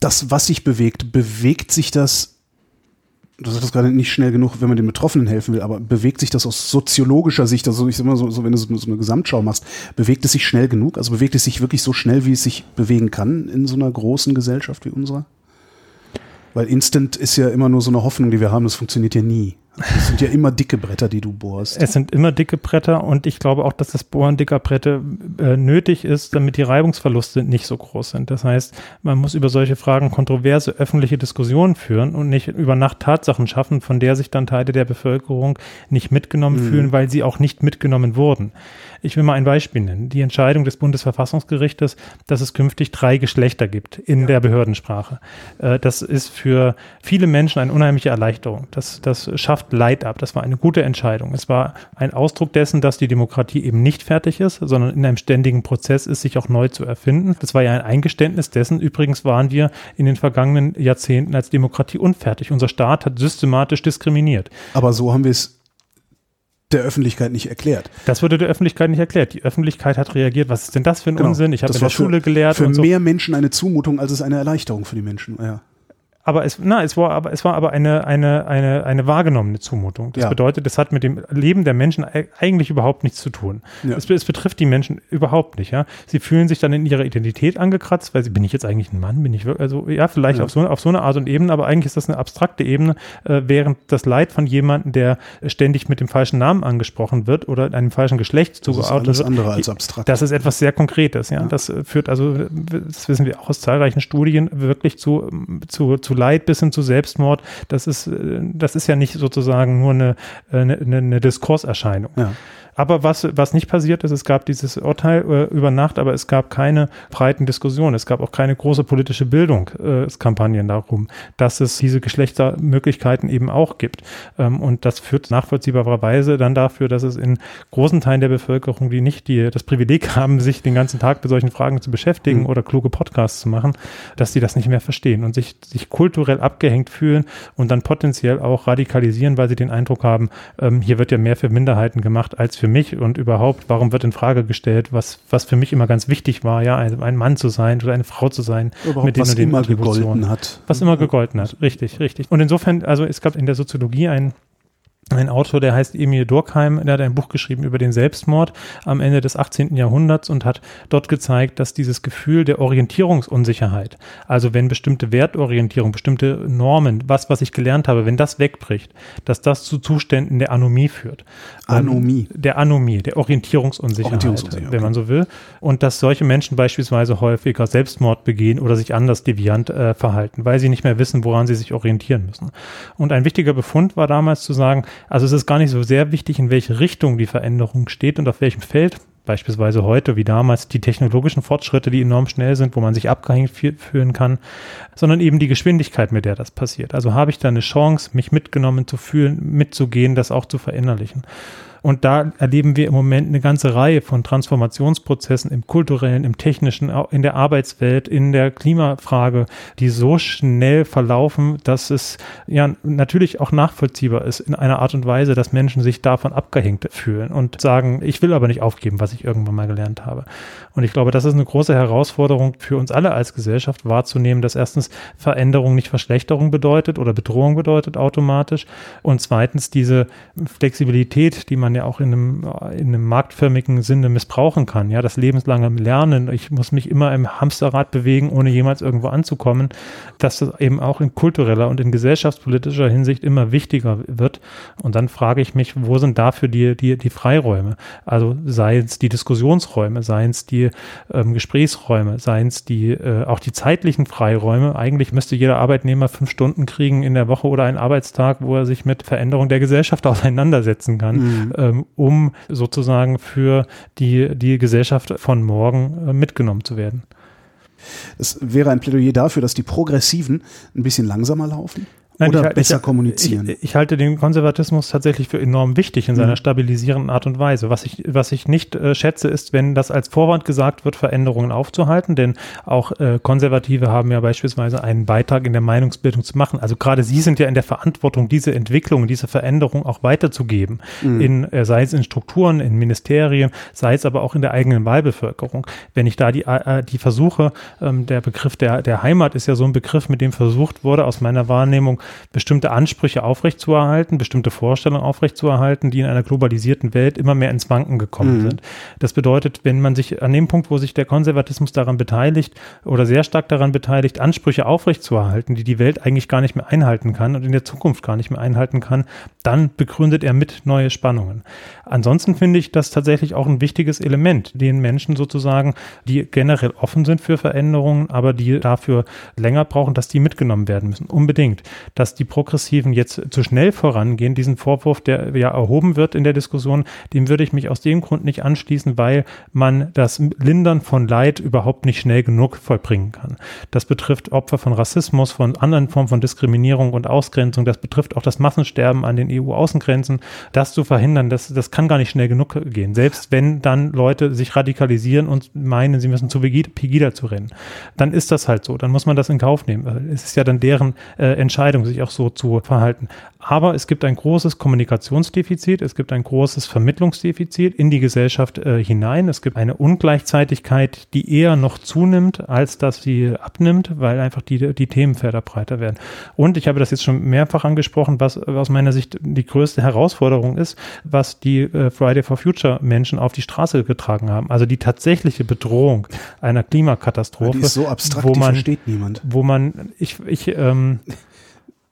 [SPEAKER 1] Das, was sich bewegt, bewegt sich das du sagst gerade nicht schnell genug, wenn man den Betroffenen helfen will, aber bewegt sich das aus soziologischer Sicht, also ich sag mal so, so wenn du so, eine Gesamtschau machst, bewegt es sich schnell genug? Also bewegt es sich wirklich so schnell, wie es sich bewegen kann in so einer großen Gesellschaft wie unserer? Weil Instant ist ja immer nur so eine Hoffnung, die wir haben, das funktioniert ja nie. Es sind ja immer dicke Bretter, die du bohrst.
[SPEAKER 2] Es sind immer dicke Bretter und ich glaube auch, dass das Bohren dicker Bretter äh, nötig ist, damit die Reibungsverluste nicht so groß sind. Das heißt, man muss über solche Fragen kontroverse öffentliche Diskussionen führen und nicht über Nacht Tatsachen schaffen, von der sich dann Teile der Bevölkerung nicht mitgenommen mhm. fühlen, weil sie auch nicht mitgenommen wurden. Ich will mal ein Beispiel nennen. Die Entscheidung des Bundesverfassungsgerichtes, dass es künftig drei Geschlechter gibt in ja. der Behördensprache. Äh, das ist für viele Menschen eine unheimliche Erleichterung. Das, das schafft Leid ab. Das war eine gute Entscheidung. Es war ein Ausdruck dessen, dass die Demokratie eben nicht fertig ist, sondern in einem ständigen Prozess ist, sich auch neu zu erfinden. Das war ja ein Eingeständnis dessen. Übrigens waren wir in den vergangenen Jahrzehnten als Demokratie unfertig. Unser Staat hat systematisch diskriminiert.
[SPEAKER 1] Aber so haben wir es der Öffentlichkeit nicht erklärt.
[SPEAKER 2] Das wurde der Öffentlichkeit nicht erklärt. Die Öffentlichkeit hat reagiert. Was ist denn das für ein genau. Unsinn? Ich habe in der Schule
[SPEAKER 1] für,
[SPEAKER 2] gelehrt.
[SPEAKER 1] Für so. mehr Menschen eine Zumutung, als es eine Erleichterung für die Menschen. Ja
[SPEAKER 2] aber es, na, es war aber, es war aber eine, eine, eine, eine wahrgenommene Zumutung. Das ja. bedeutet, es hat mit dem Leben der Menschen eigentlich überhaupt nichts zu tun. Ja. Es, es, betrifft die Menschen überhaupt nicht, ja. Sie fühlen sich dann in ihrer Identität angekratzt, weil sie, bin ich jetzt eigentlich ein Mann? Bin ich wirklich, also, ja, vielleicht ja. Auf, so, auf so eine Art und Ebene, aber eigentlich ist das eine abstrakte Ebene, äh, während das Leid von jemandem, der ständig mit dem falschen Namen angesprochen wird oder einem falschen Geschlecht zugeordnet
[SPEAKER 1] wird. Das ist alles andere als abstrakt.
[SPEAKER 2] Das ist etwas sehr Konkretes, ja. Das führt also, das wissen wir auch aus zahlreichen Studien, wirklich zu, zu, zu Leid bis hin zu Selbstmord, das ist, äh, das ist ja nicht sozusagen nur eine, äh, eine, eine Diskurserscheinung. Ja. Aber was, was nicht passiert ist, es gab dieses Urteil äh, über Nacht, aber es gab keine breiten Diskussionen. Es gab auch keine große politische Bildungskampagnen äh, darum, dass es diese Geschlechtermöglichkeiten eben auch gibt. Ähm, und das führt nachvollziehbarerweise dann dafür, dass es in großen Teilen der Bevölkerung, die nicht die, das Privileg [LAUGHS] haben, sich den ganzen Tag mit solchen Fragen zu beschäftigen mhm. oder kluge Podcasts zu machen, dass sie das nicht mehr verstehen und sich, sich kulturell abgehängt fühlen und dann potenziell auch radikalisieren, weil sie den Eindruck haben, ähm, hier wird ja mehr für Minderheiten gemacht als für mich und überhaupt, warum wird in Frage gestellt, was, was für mich immer ganz wichtig war, ja, ein, ein Mann zu sein oder eine Frau zu sein,
[SPEAKER 1] überhaupt, mit denen was immer gegolten hat.
[SPEAKER 2] Was immer gegolten hat, richtig, richtig. Und insofern, also es gab in der Soziologie ein ein Autor, der heißt Emil Durkheim, der hat ein Buch geschrieben über den Selbstmord am Ende des 18. Jahrhunderts und hat dort gezeigt, dass dieses Gefühl der Orientierungsunsicherheit, also wenn bestimmte Wertorientierung, bestimmte Normen, was, was ich gelernt habe, wenn das wegbricht, dass das zu Zuständen der Anomie führt.
[SPEAKER 1] Anomie.
[SPEAKER 2] Der Anomie, der Orientierungsunsicherheit, Orientierungsunsicherheit wenn man so will. Und dass solche Menschen beispielsweise häufiger Selbstmord begehen oder sich anders deviant äh, verhalten, weil sie nicht mehr wissen, woran sie sich orientieren müssen. Und ein wichtiger Befund war damals zu sagen, also es ist gar nicht so sehr wichtig, in welche Richtung die Veränderung steht und auf welchem Feld beispielsweise heute wie damals die technologischen Fortschritte, die enorm schnell sind, wo man sich abgehängt fühlen kann, sondern eben die Geschwindigkeit, mit der das passiert. Also habe ich da eine Chance, mich mitgenommen zu fühlen, mitzugehen, das auch zu verinnerlichen. Und da erleben wir im Moment eine ganze Reihe von Transformationsprozessen im kulturellen, im technischen, in der Arbeitswelt, in der Klimafrage, die so schnell verlaufen, dass es ja natürlich auch nachvollziehbar ist in einer Art und Weise, dass Menschen sich davon abgehängt fühlen und sagen, ich will aber nicht aufgeben, was ich irgendwann mal gelernt habe. Und ich glaube, das ist eine große Herausforderung für uns alle als Gesellschaft wahrzunehmen, dass erstens Veränderung nicht Verschlechterung bedeutet oder Bedrohung bedeutet automatisch und zweitens diese Flexibilität, die man man ja auch in einem, in einem marktförmigen Sinne missbrauchen kann. Ja, das lebenslange Lernen. Ich muss mich immer im Hamsterrad bewegen, ohne jemals irgendwo anzukommen. Dass das eben auch in kultureller und in gesellschaftspolitischer Hinsicht immer wichtiger wird. Und dann frage ich mich, wo sind dafür die, die, die Freiräume? Also seien es die Diskussionsräume, seien es die ähm, Gesprächsräume, seien es die, äh, auch die zeitlichen Freiräume. Eigentlich müsste jeder Arbeitnehmer fünf Stunden kriegen in der Woche oder einen Arbeitstag, wo er sich mit Veränderung der Gesellschaft [LAUGHS] auseinandersetzen kann. Mhm ähm, um sozusagen für die, die Gesellschaft von morgen äh, mitgenommen zu werden.
[SPEAKER 1] Es wäre ein Plädoyer dafür, dass die Progressiven ein bisschen langsamer laufen? Nein, oder ich, besser ich, kommunizieren.
[SPEAKER 2] Ich, ich, halte den Konservatismus tatsächlich für enorm wichtig in seiner mhm. stabilisierenden Art und Weise. Was ich, was ich nicht äh, schätze, ist, wenn das als Vorwand gesagt wird, Veränderungen aufzuhalten, denn auch äh, Konservative haben ja beispielsweise einen Beitrag in der Meinungsbildung zu machen. Also gerade sie sind ja in der Verantwortung, diese Entwicklung, diese Veränderung auch weiterzugeben, mhm. in, äh, sei es in Strukturen, in Ministerien, sei es aber auch in der eigenen Wahlbevölkerung. Wenn ich da die, äh, die Versuche, ähm, der Begriff der, der Heimat ist ja so ein Begriff, mit dem versucht wurde, aus meiner Wahrnehmung bestimmte Ansprüche aufrechtzuerhalten, bestimmte Vorstellungen aufrechtzuerhalten, die in einer globalisierten Welt immer mehr ins Wanken gekommen mhm. sind. Das bedeutet, wenn man sich an dem Punkt, wo sich der Konservatismus daran beteiligt oder sehr stark daran beteiligt, Ansprüche aufrechtzuerhalten, die die Welt eigentlich gar nicht mehr einhalten kann und in der Zukunft gar nicht mehr einhalten kann, dann begründet er mit neue Spannungen. Ansonsten finde ich das tatsächlich auch ein wichtiges Element, den Menschen sozusagen, die generell offen sind für Veränderungen, aber die dafür länger brauchen, dass die mitgenommen werden müssen. Unbedingt. Dass die Progressiven jetzt zu schnell vorangehen, diesen Vorwurf, der ja erhoben wird in der Diskussion, dem würde ich mich aus dem Grund nicht anschließen, weil man das Lindern von Leid überhaupt nicht schnell genug vollbringen kann. Das betrifft Opfer von Rassismus, von anderen Formen von Diskriminierung und Ausgrenzung. Das betrifft auch das Massensterben an den EU-Außengrenzen. Das zu verhindern, das, das kann gar nicht schnell genug gehen. Selbst wenn dann Leute sich radikalisieren und meinen, sie müssen zu Pegida zu rennen, dann ist das halt so. Dann muss man das in Kauf nehmen. Es ist ja dann deren äh, Entscheidung, sich auch so zu verhalten. Aber es gibt ein großes Kommunikationsdefizit, es gibt ein großes Vermittlungsdefizit in die Gesellschaft äh, hinein. Es gibt eine Ungleichzeitigkeit, die eher noch zunimmt, als dass sie abnimmt, weil einfach die, die Themenfelder breiter werden. Und ich habe das jetzt schon mehrfach angesprochen, was aus meiner Sicht die größte Herausforderung ist, was die äh, Friday for Future Menschen auf die Straße getragen haben. Also die tatsächliche Bedrohung einer Klimakatastrophe. Die
[SPEAKER 1] ist so abstrakt,
[SPEAKER 2] wo man,
[SPEAKER 1] versteht niemand.
[SPEAKER 2] Wo man, ich, ich, ähm,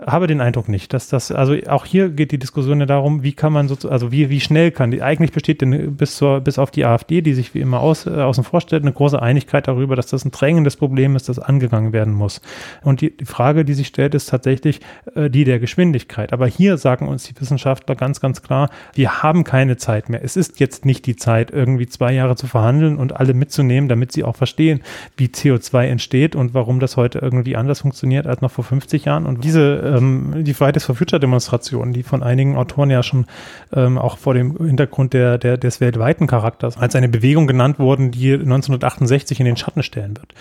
[SPEAKER 2] habe den Eindruck nicht, dass das, also auch hier geht die Diskussion ja darum, wie kann man so, also wie, wie schnell kann die, eigentlich besteht denn bis zur, bis auf die AfD, die sich wie immer aus, äh, außen vor stellt, eine große Einigkeit darüber, dass das ein drängendes Problem ist, das angegangen werden muss. Und die, die Frage, die sich stellt, ist tatsächlich äh, die der Geschwindigkeit. Aber hier sagen uns die Wissenschaftler ganz, ganz klar, wir haben keine Zeit mehr. Es ist jetzt nicht die Zeit, irgendwie zwei Jahre zu verhandeln und alle mitzunehmen, damit sie auch verstehen, wie CO2 entsteht und warum das heute irgendwie anders funktioniert als noch vor 50 Jahren. Und diese ähm, die Fridays for Future Demonstration, die von einigen Autoren ja schon ähm, auch vor dem Hintergrund der, der, des weltweiten Charakters als eine Bewegung genannt wurden, die 1968 in den Schatten stellen wird.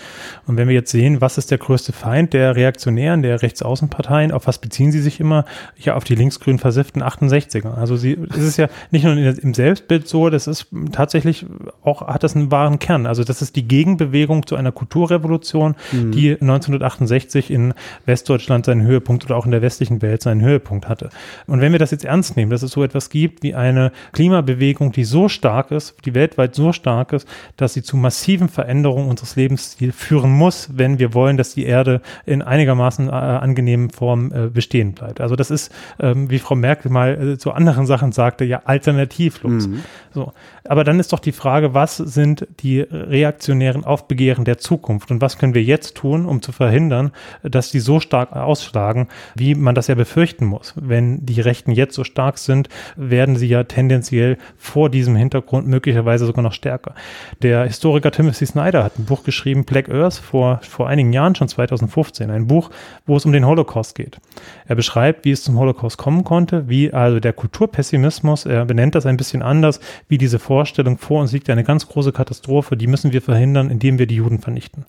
[SPEAKER 2] Und wenn wir jetzt sehen, was ist der größte Feind der Reaktionären, der Rechtsaußenparteien, auf was beziehen sie sich immer? Ja, auf die linksgrün versifften 68er. Also sie, es ist ja nicht nur im Selbstbild so, das ist tatsächlich auch, hat das einen wahren Kern. Also das ist die Gegenbewegung zu einer Kulturrevolution, mhm. die 1968 in Westdeutschland seinen Höhepunkt oder auch in der westlichen Welt seinen Höhepunkt hatte. Und wenn wir das jetzt ernst nehmen, dass es so etwas gibt wie eine Klimabewegung, die so stark ist, die weltweit so stark ist, dass sie zu massiven Veränderungen unseres Lebensstils führen muss, wenn wir wollen, dass die Erde in einigermaßen äh, angenehmen Form äh, bestehen bleibt. Also das ist, ähm, wie Frau Merkel mal äh, zu anderen Sachen sagte, ja alternativlos. Mhm. So. Aber dann ist doch die Frage, was sind die reaktionären Aufbegehren der Zukunft und was können wir jetzt tun, um zu verhindern, dass die so stark ausschlagen, wie man das ja befürchten muss. Wenn die Rechten jetzt so stark sind, werden sie ja tendenziell vor diesem Hintergrund möglicherweise sogar noch stärker. Der Historiker Timothy Snyder hat ein Buch geschrieben, Black Earth, vor, vor einigen Jahren, schon 2015. Ein Buch, wo es um den Holocaust geht. Er beschreibt, wie es zum Holocaust kommen konnte, wie also der Kulturpessimismus, er benennt das ein bisschen anders, wie diese Vorstellung vor uns liegt eine ganz große Katastrophe, die müssen wir verhindern, indem wir die Juden vernichten.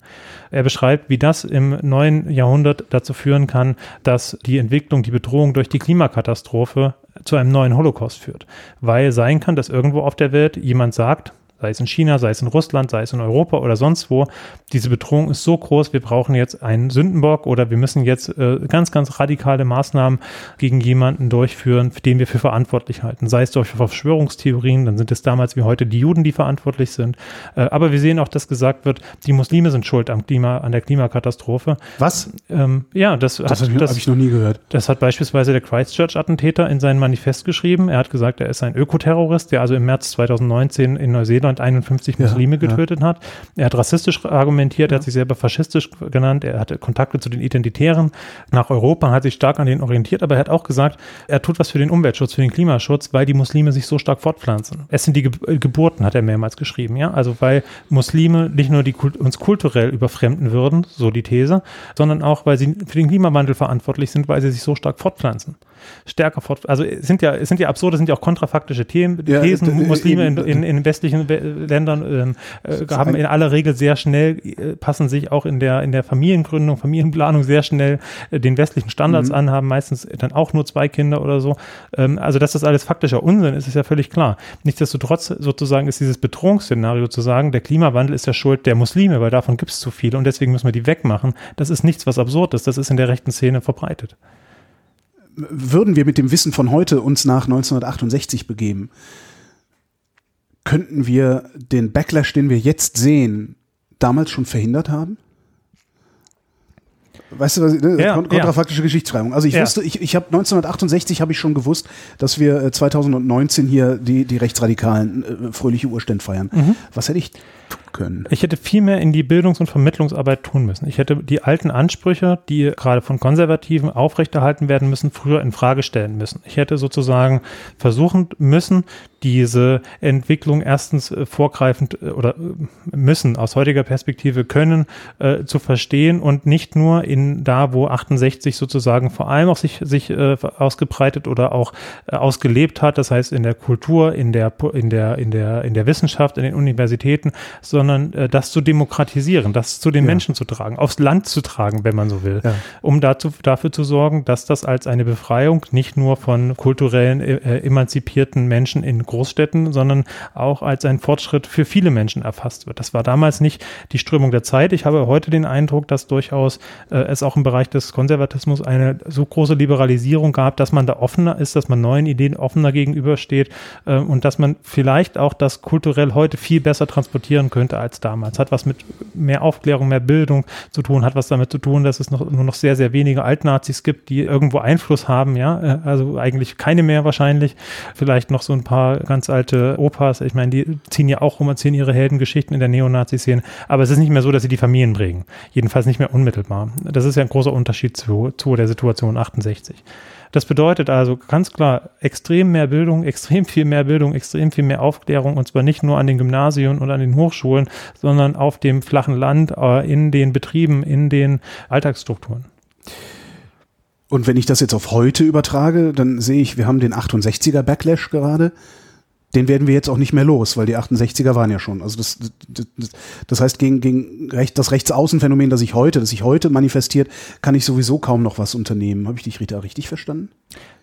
[SPEAKER 2] Er beschreibt, wie das im neuen Jahrhundert dazu führen kann, dass die Entwicklung, die Bedrohung durch die Klimakatastrophe zu einem neuen Holocaust führt. Weil sein kann, dass irgendwo auf der Welt jemand sagt, sei es in China, sei es in Russland, sei es in Europa oder sonst wo. Diese Bedrohung ist so groß, wir brauchen jetzt einen Sündenbock oder wir müssen jetzt äh, ganz, ganz radikale Maßnahmen gegen jemanden durchführen, den wir für verantwortlich halten. Sei es durch Verschwörungstheorien, dann sind es damals wie heute die Juden, die verantwortlich sind. Äh, aber wir sehen auch, dass gesagt wird, die Muslime sind schuld am Klima, an der Klimakatastrophe.
[SPEAKER 1] Was?
[SPEAKER 2] Ähm, ja, das,
[SPEAKER 1] das habe hab ich noch nie gehört.
[SPEAKER 2] Das hat beispielsweise der Christchurch-Attentäter in sein Manifest geschrieben. Er hat gesagt, er ist ein Ökoterrorist, der also im März 2019 in Neuseeland 1951 Muslime ja, getötet ja. hat. Er hat rassistisch argumentiert, er hat sich selber faschistisch genannt, er hatte Kontakte zu den Identitären nach Europa, hat sich stark an denen orientiert, aber er hat auch gesagt, er tut was für den Umweltschutz, für den Klimaschutz, weil die Muslime sich so stark fortpflanzen. Es sind die Ge äh, Geburten, hat er mehrmals geschrieben, ja, also weil Muslime nicht nur die, uns kulturell überfremden würden, so die These, sondern auch, weil sie für den Klimawandel verantwortlich sind, weil sie sich so stark fortpflanzen stärker fort. Also es sind ja, es sind ja absurde, sind ja auch kontrafaktische Themen, ja, Thesen. Muslime in, in, in westlichen Ländern äh, haben in aller Regel sehr schnell, äh, passen sich auch in der, in der Familiengründung, Familienplanung sehr schnell äh, den westlichen Standards mhm. an, haben meistens dann auch nur zwei Kinder oder so. Ähm, also, dass das alles faktischer Unsinn ist, ist ja völlig klar. Nichtsdestotrotz sozusagen ist dieses Bedrohungsszenario zu sagen, der Klimawandel ist ja Schuld der Muslime, weil davon gibt es zu viele und deswegen müssen wir die wegmachen. Das ist nichts, was absurd ist. Das ist in der rechten Szene verbreitet.
[SPEAKER 1] Würden wir mit dem Wissen von heute uns nach 1968 begeben, könnten wir den Backlash, den wir jetzt sehen, damals schon verhindert haben? Weißt du, was, ne?
[SPEAKER 2] Ja,
[SPEAKER 1] kontrafaktische ja. Geschichtsschreibung. Also ich ja. wusste, ich, ich habe 1968 habe ich schon gewusst, dass wir 2019 äh, hier die, die rechtsradikalen äh, fröhliche Urstände feiern. Mhm. Was hätte ich können.
[SPEAKER 2] Ich hätte viel mehr in die Bildungs- und Vermittlungsarbeit tun müssen. Ich hätte die alten Ansprüche, die gerade von Konservativen aufrechterhalten werden müssen, früher in Frage stellen müssen. Ich hätte sozusagen versuchen müssen, diese Entwicklung erstens äh, vorgreifend äh, oder äh, müssen aus heutiger Perspektive können äh, zu verstehen und nicht nur in da, wo 68 sozusagen vor allem auch sich, sich äh, ausgebreitet oder auch äh, ausgelebt hat, das heißt in der Kultur, in der, in der, in der, in der Wissenschaft, in den Universitäten, sondern äh, das zu demokratisieren, das zu den ja. Menschen zu tragen, aufs Land zu tragen, wenn man so will, ja. um dazu, dafür zu sorgen, dass das als eine Befreiung nicht nur von kulturellen äh, emanzipierten Menschen in Großstädten, sondern auch als ein Fortschritt für viele Menschen erfasst wird. Das war damals nicht die Strömung der Zeit. Ich habe heute den Eindruck, dass durchaus äh, es auch im Bereich des Konservatismus eine so große Liberalisierung gab, dass man da offener ist, dass man neuen Ideen offener gegenübersteht äh, und dass man vielleicht auch das kulturell heute viel besser transportieren könnte als damals. Hat was mit mehr Aufklärung, mehr Bildung zu tun, hat was damit zu tun, dass es noch, nur noch sehr, sehr wenige Altnazis gibt, die irgendwo Einfluss haben, ja, äh, also eigentlich keine mehr wahrscheinlich. Vielleicht noch so ein paar ganz alte Opas, ich meine, die ziehen ja auch rum, erzählen ihre Heldengeschichten in der Neonazi-Szene, aber es ist nicht mehr so, dass sie die Familien prägen. Jedenfalls nicht mehr unmittelbar. Das ist ja ein großer Unterschied zu, zu der Situation 68. Das bedeutet also ganz klar extrem mehr Bildung, [LAUGHS] extrem viel mehr Bildung, extrem viel mehr Aufklärung und zwar nicht nur an den Gymnasien und an den Hochschulen, sondern auf dem flachen Land, äh, in den Betrieben, in den Alltagsstrukturen.
[SPEAKER 1] Und wenn ich das jetzt auf heute übertrage, dann sehe ich, wir haben den 68er Backlash gerade den werden wir jetzt auch nicht mehr los, weil die 68er waren ja schon. Also das, das, das heißt, gegen, gegen recht, das Rechtsaußenphänomen, das sich heute, das sich heute manifestiert, kann ich sowieso kaum noch was unternehmen. Habe ich dich Rita richtig verstanden?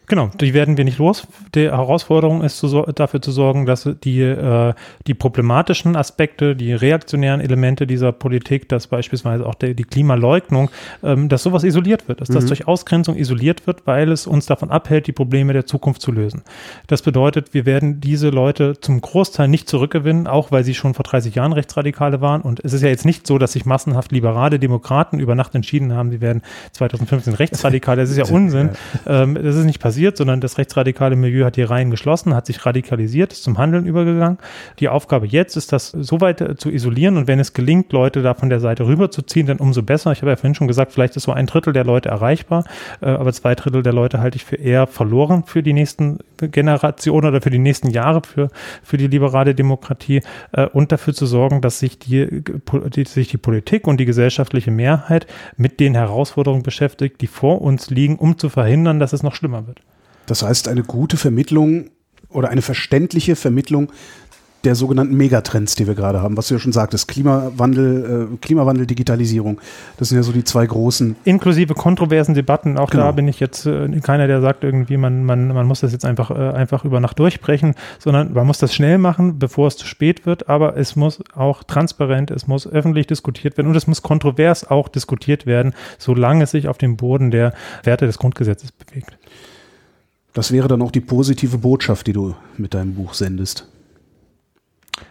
[SPEAKER 2] Genau, die werden wir nicht los. Die Herausforderung ist zu, dafür zu sorgen, dass die, äh, die problematischen Aspekte, die reaktionären Elemente dieser Politik, dass beispielsweise auch der, die Klimaleugnung, ähm, dass sowas isoliert wird, dass mhm. das durch Ausgrenzung isoliert wird, weil es uns davon abhält, die Probleme der Zukunft zu lösen. Das bedeutet, wir werden diese Leute zum Großteil nicht zurückgewinnen, auch weil sie schon vor 30 Jahren Rechtsradikale waren. Und es ist ja jetzt nicht so, dass sich massenhaft liberale Demokraten über Nacht entschieden haben, sie werden 2015 Rechtsradikale. Das ist [LAUGHS] ja Unsinn. Ähm, das ist nicht passiert passiert, sondern das rechtsradikale Milieu hat die Reihen geschlossen, hat sich radikalisiert, ist zum Handeln übergegangen. Die Aufgabe jetzt ist, das so weit äh, zu isolieren und wenn es gelingt, Leute da von der Seite rüberzuziehen, dann umso besser. Ich habe ja vorhin schon gesagt, vielleicht ist so ein Drittel der Leute erreichbar, äh, aber zwei Drittel der Leute halte ich für eher verloren für die nächsten Generationen oder für die nächsten Jahre für, für die liberale Demokratie äh, und dafür zu sorgen, dass sich die, die, sich die Politik und die gesellschaftliche Mehrheit mit den Herausforderungen beschäftigt, die vor uns liegen, um zu verhindern, dass es noch schlimmer wird.
[SPEAKER 1] Das heißt, eine gute Vermittlung oder eine verständliche Vermittlung der sogenannten Megatrends, die wir gerade haben, was du ja schon sagtest, Klimawandel, äh, Klimawandel, Digitalisierung, das sind ja so die zwei großen.
[SPEAKER 2] Inklusive kontroversen Debatten, auch genau. da bin ich jetzt äh, keiner, der sagt irgendwie, man, man, man muss das jetzt einfach, äh, einfach über Nacht durchbrechen, sondern man muss das schnell machen, bevor es zu spät wird, aber es muss auch transparent, es muss öffentlich diskutiert werden und es muss kontrovers auch diskutiert werden, solange es sich auf dem Boden der Werte des Grundgesetzes bewegt.
[SPEAKER 1] Das wäre dann auch die positive Botschaft, die du mit deinem Buch sendest.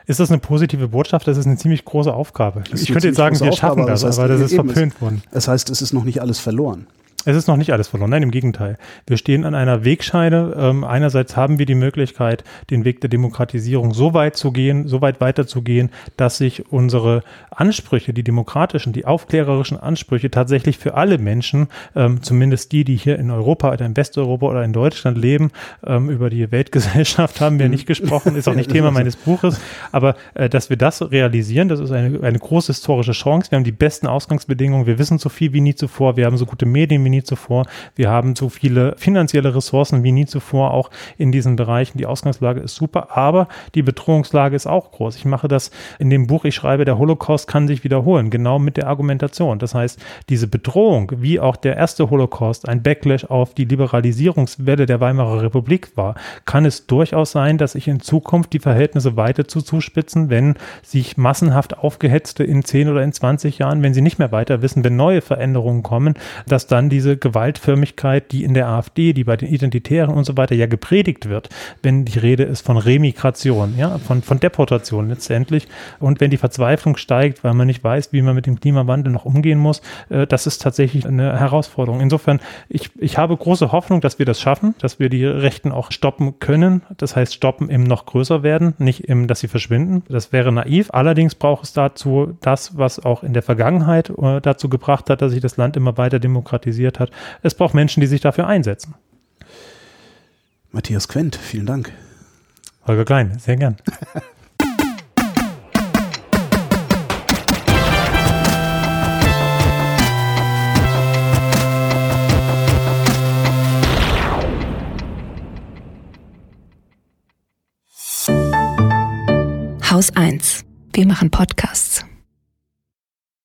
[SPEAKER 2] Ist das eine positive Botschaft? Das ist eine ziemlich große Aufgabe. Ich könnte jetzt sagen, wir Aufgabe, schaffen das, das heißt, aber das ist verpönt worden.
[SPEAKER 1] Das heißt, es ist noch nicht alles verloren.
[SPEAKER 2] Es ist noch nicht alles verloren, nein, im Gegenteil. Wir stehen an einer Wegscheide. Ähm, einerseits haben wir die Möglichkeit, den Weg der Demokratisierung so weit zu gehen, so weit weiterzugehen, dass sich unsere Ansprüche, die demokratischen, die aufklärerischen Ansprüche tatsächlich für alle Menschen, ähm, zumindest die, die hier in Europa oder in Westeuropa oder in Deutschland leben, ähm, über die Weltgesellschaft haben wir nicht gesprochen, ist auch nicht [LAUGHS] Thema meines Buches, aber äh, dass wir das realisieren, das ist eine, eine große historische Chance. Wir haben die besten Ausgangsbedingungen, wir wissen so viel wie nie zuvor, wir haben so gute Medien wie nie nie zuvor. Wir haben so viele finanzielle Ressourcen wie nie zuvor auch in diesen Bereichen. Die Ausgangslage ist super, aber die Bedrohungslage ist auch groß. Ich mache das in dem Buch, ich schreibe, der Holocaust kann sich wiederholen, genau mit der Argumentation. Das heißt, diese Bedrohung, wie auch der erste Holocaust ein Backlash auf die Liberalisierungswelle der Weimarer Republik war, kann es durchaus sein, dass sich in Zukunft die Verhältnisse weiter zu zuspitzen, wenn sich massenhaft aufgehetzte in 10 oder in 20 Jahren, wenn sie nicht mehr weiter wissen, wenn neue Veränderungen kommen, dass dann die diese Gewaltförmigkeit, die in der AfD, die bei den Identitären und so weiter ja gepredigt wird, wenn die Rede ist von Remigration, ja, von, von Deportation letztendlich. Und wenn die Verzweiflung steigt, weil man nicht weiß, wie man mit dem Klimawandel noch umgehen muss, äh, das ist tatsächlich eine Herausforderung. Insofern, ich, ich habe große Hoffnung, dass wir das schaffen, dass wir die Rechten auch stoppen können. Das heißt, stoppen im noch größer werden, nicht im, dass sie verschwinden. Das wäre naiv. Allerdings braucht es dazu das, was auch in der Vergangenheit äh, dazu gebracht hat, dass sich das Land immer weiter demokratisiert hat. Es braucht Menschen, die sich dafür einsetzen.
[SPEAKER 1] Matthias Quent, vielen Dank.
[SPEAKER 2] Holger Klein, sehr gern.
[SPEAKER 3] Haus 1. Wir machen Podcasts.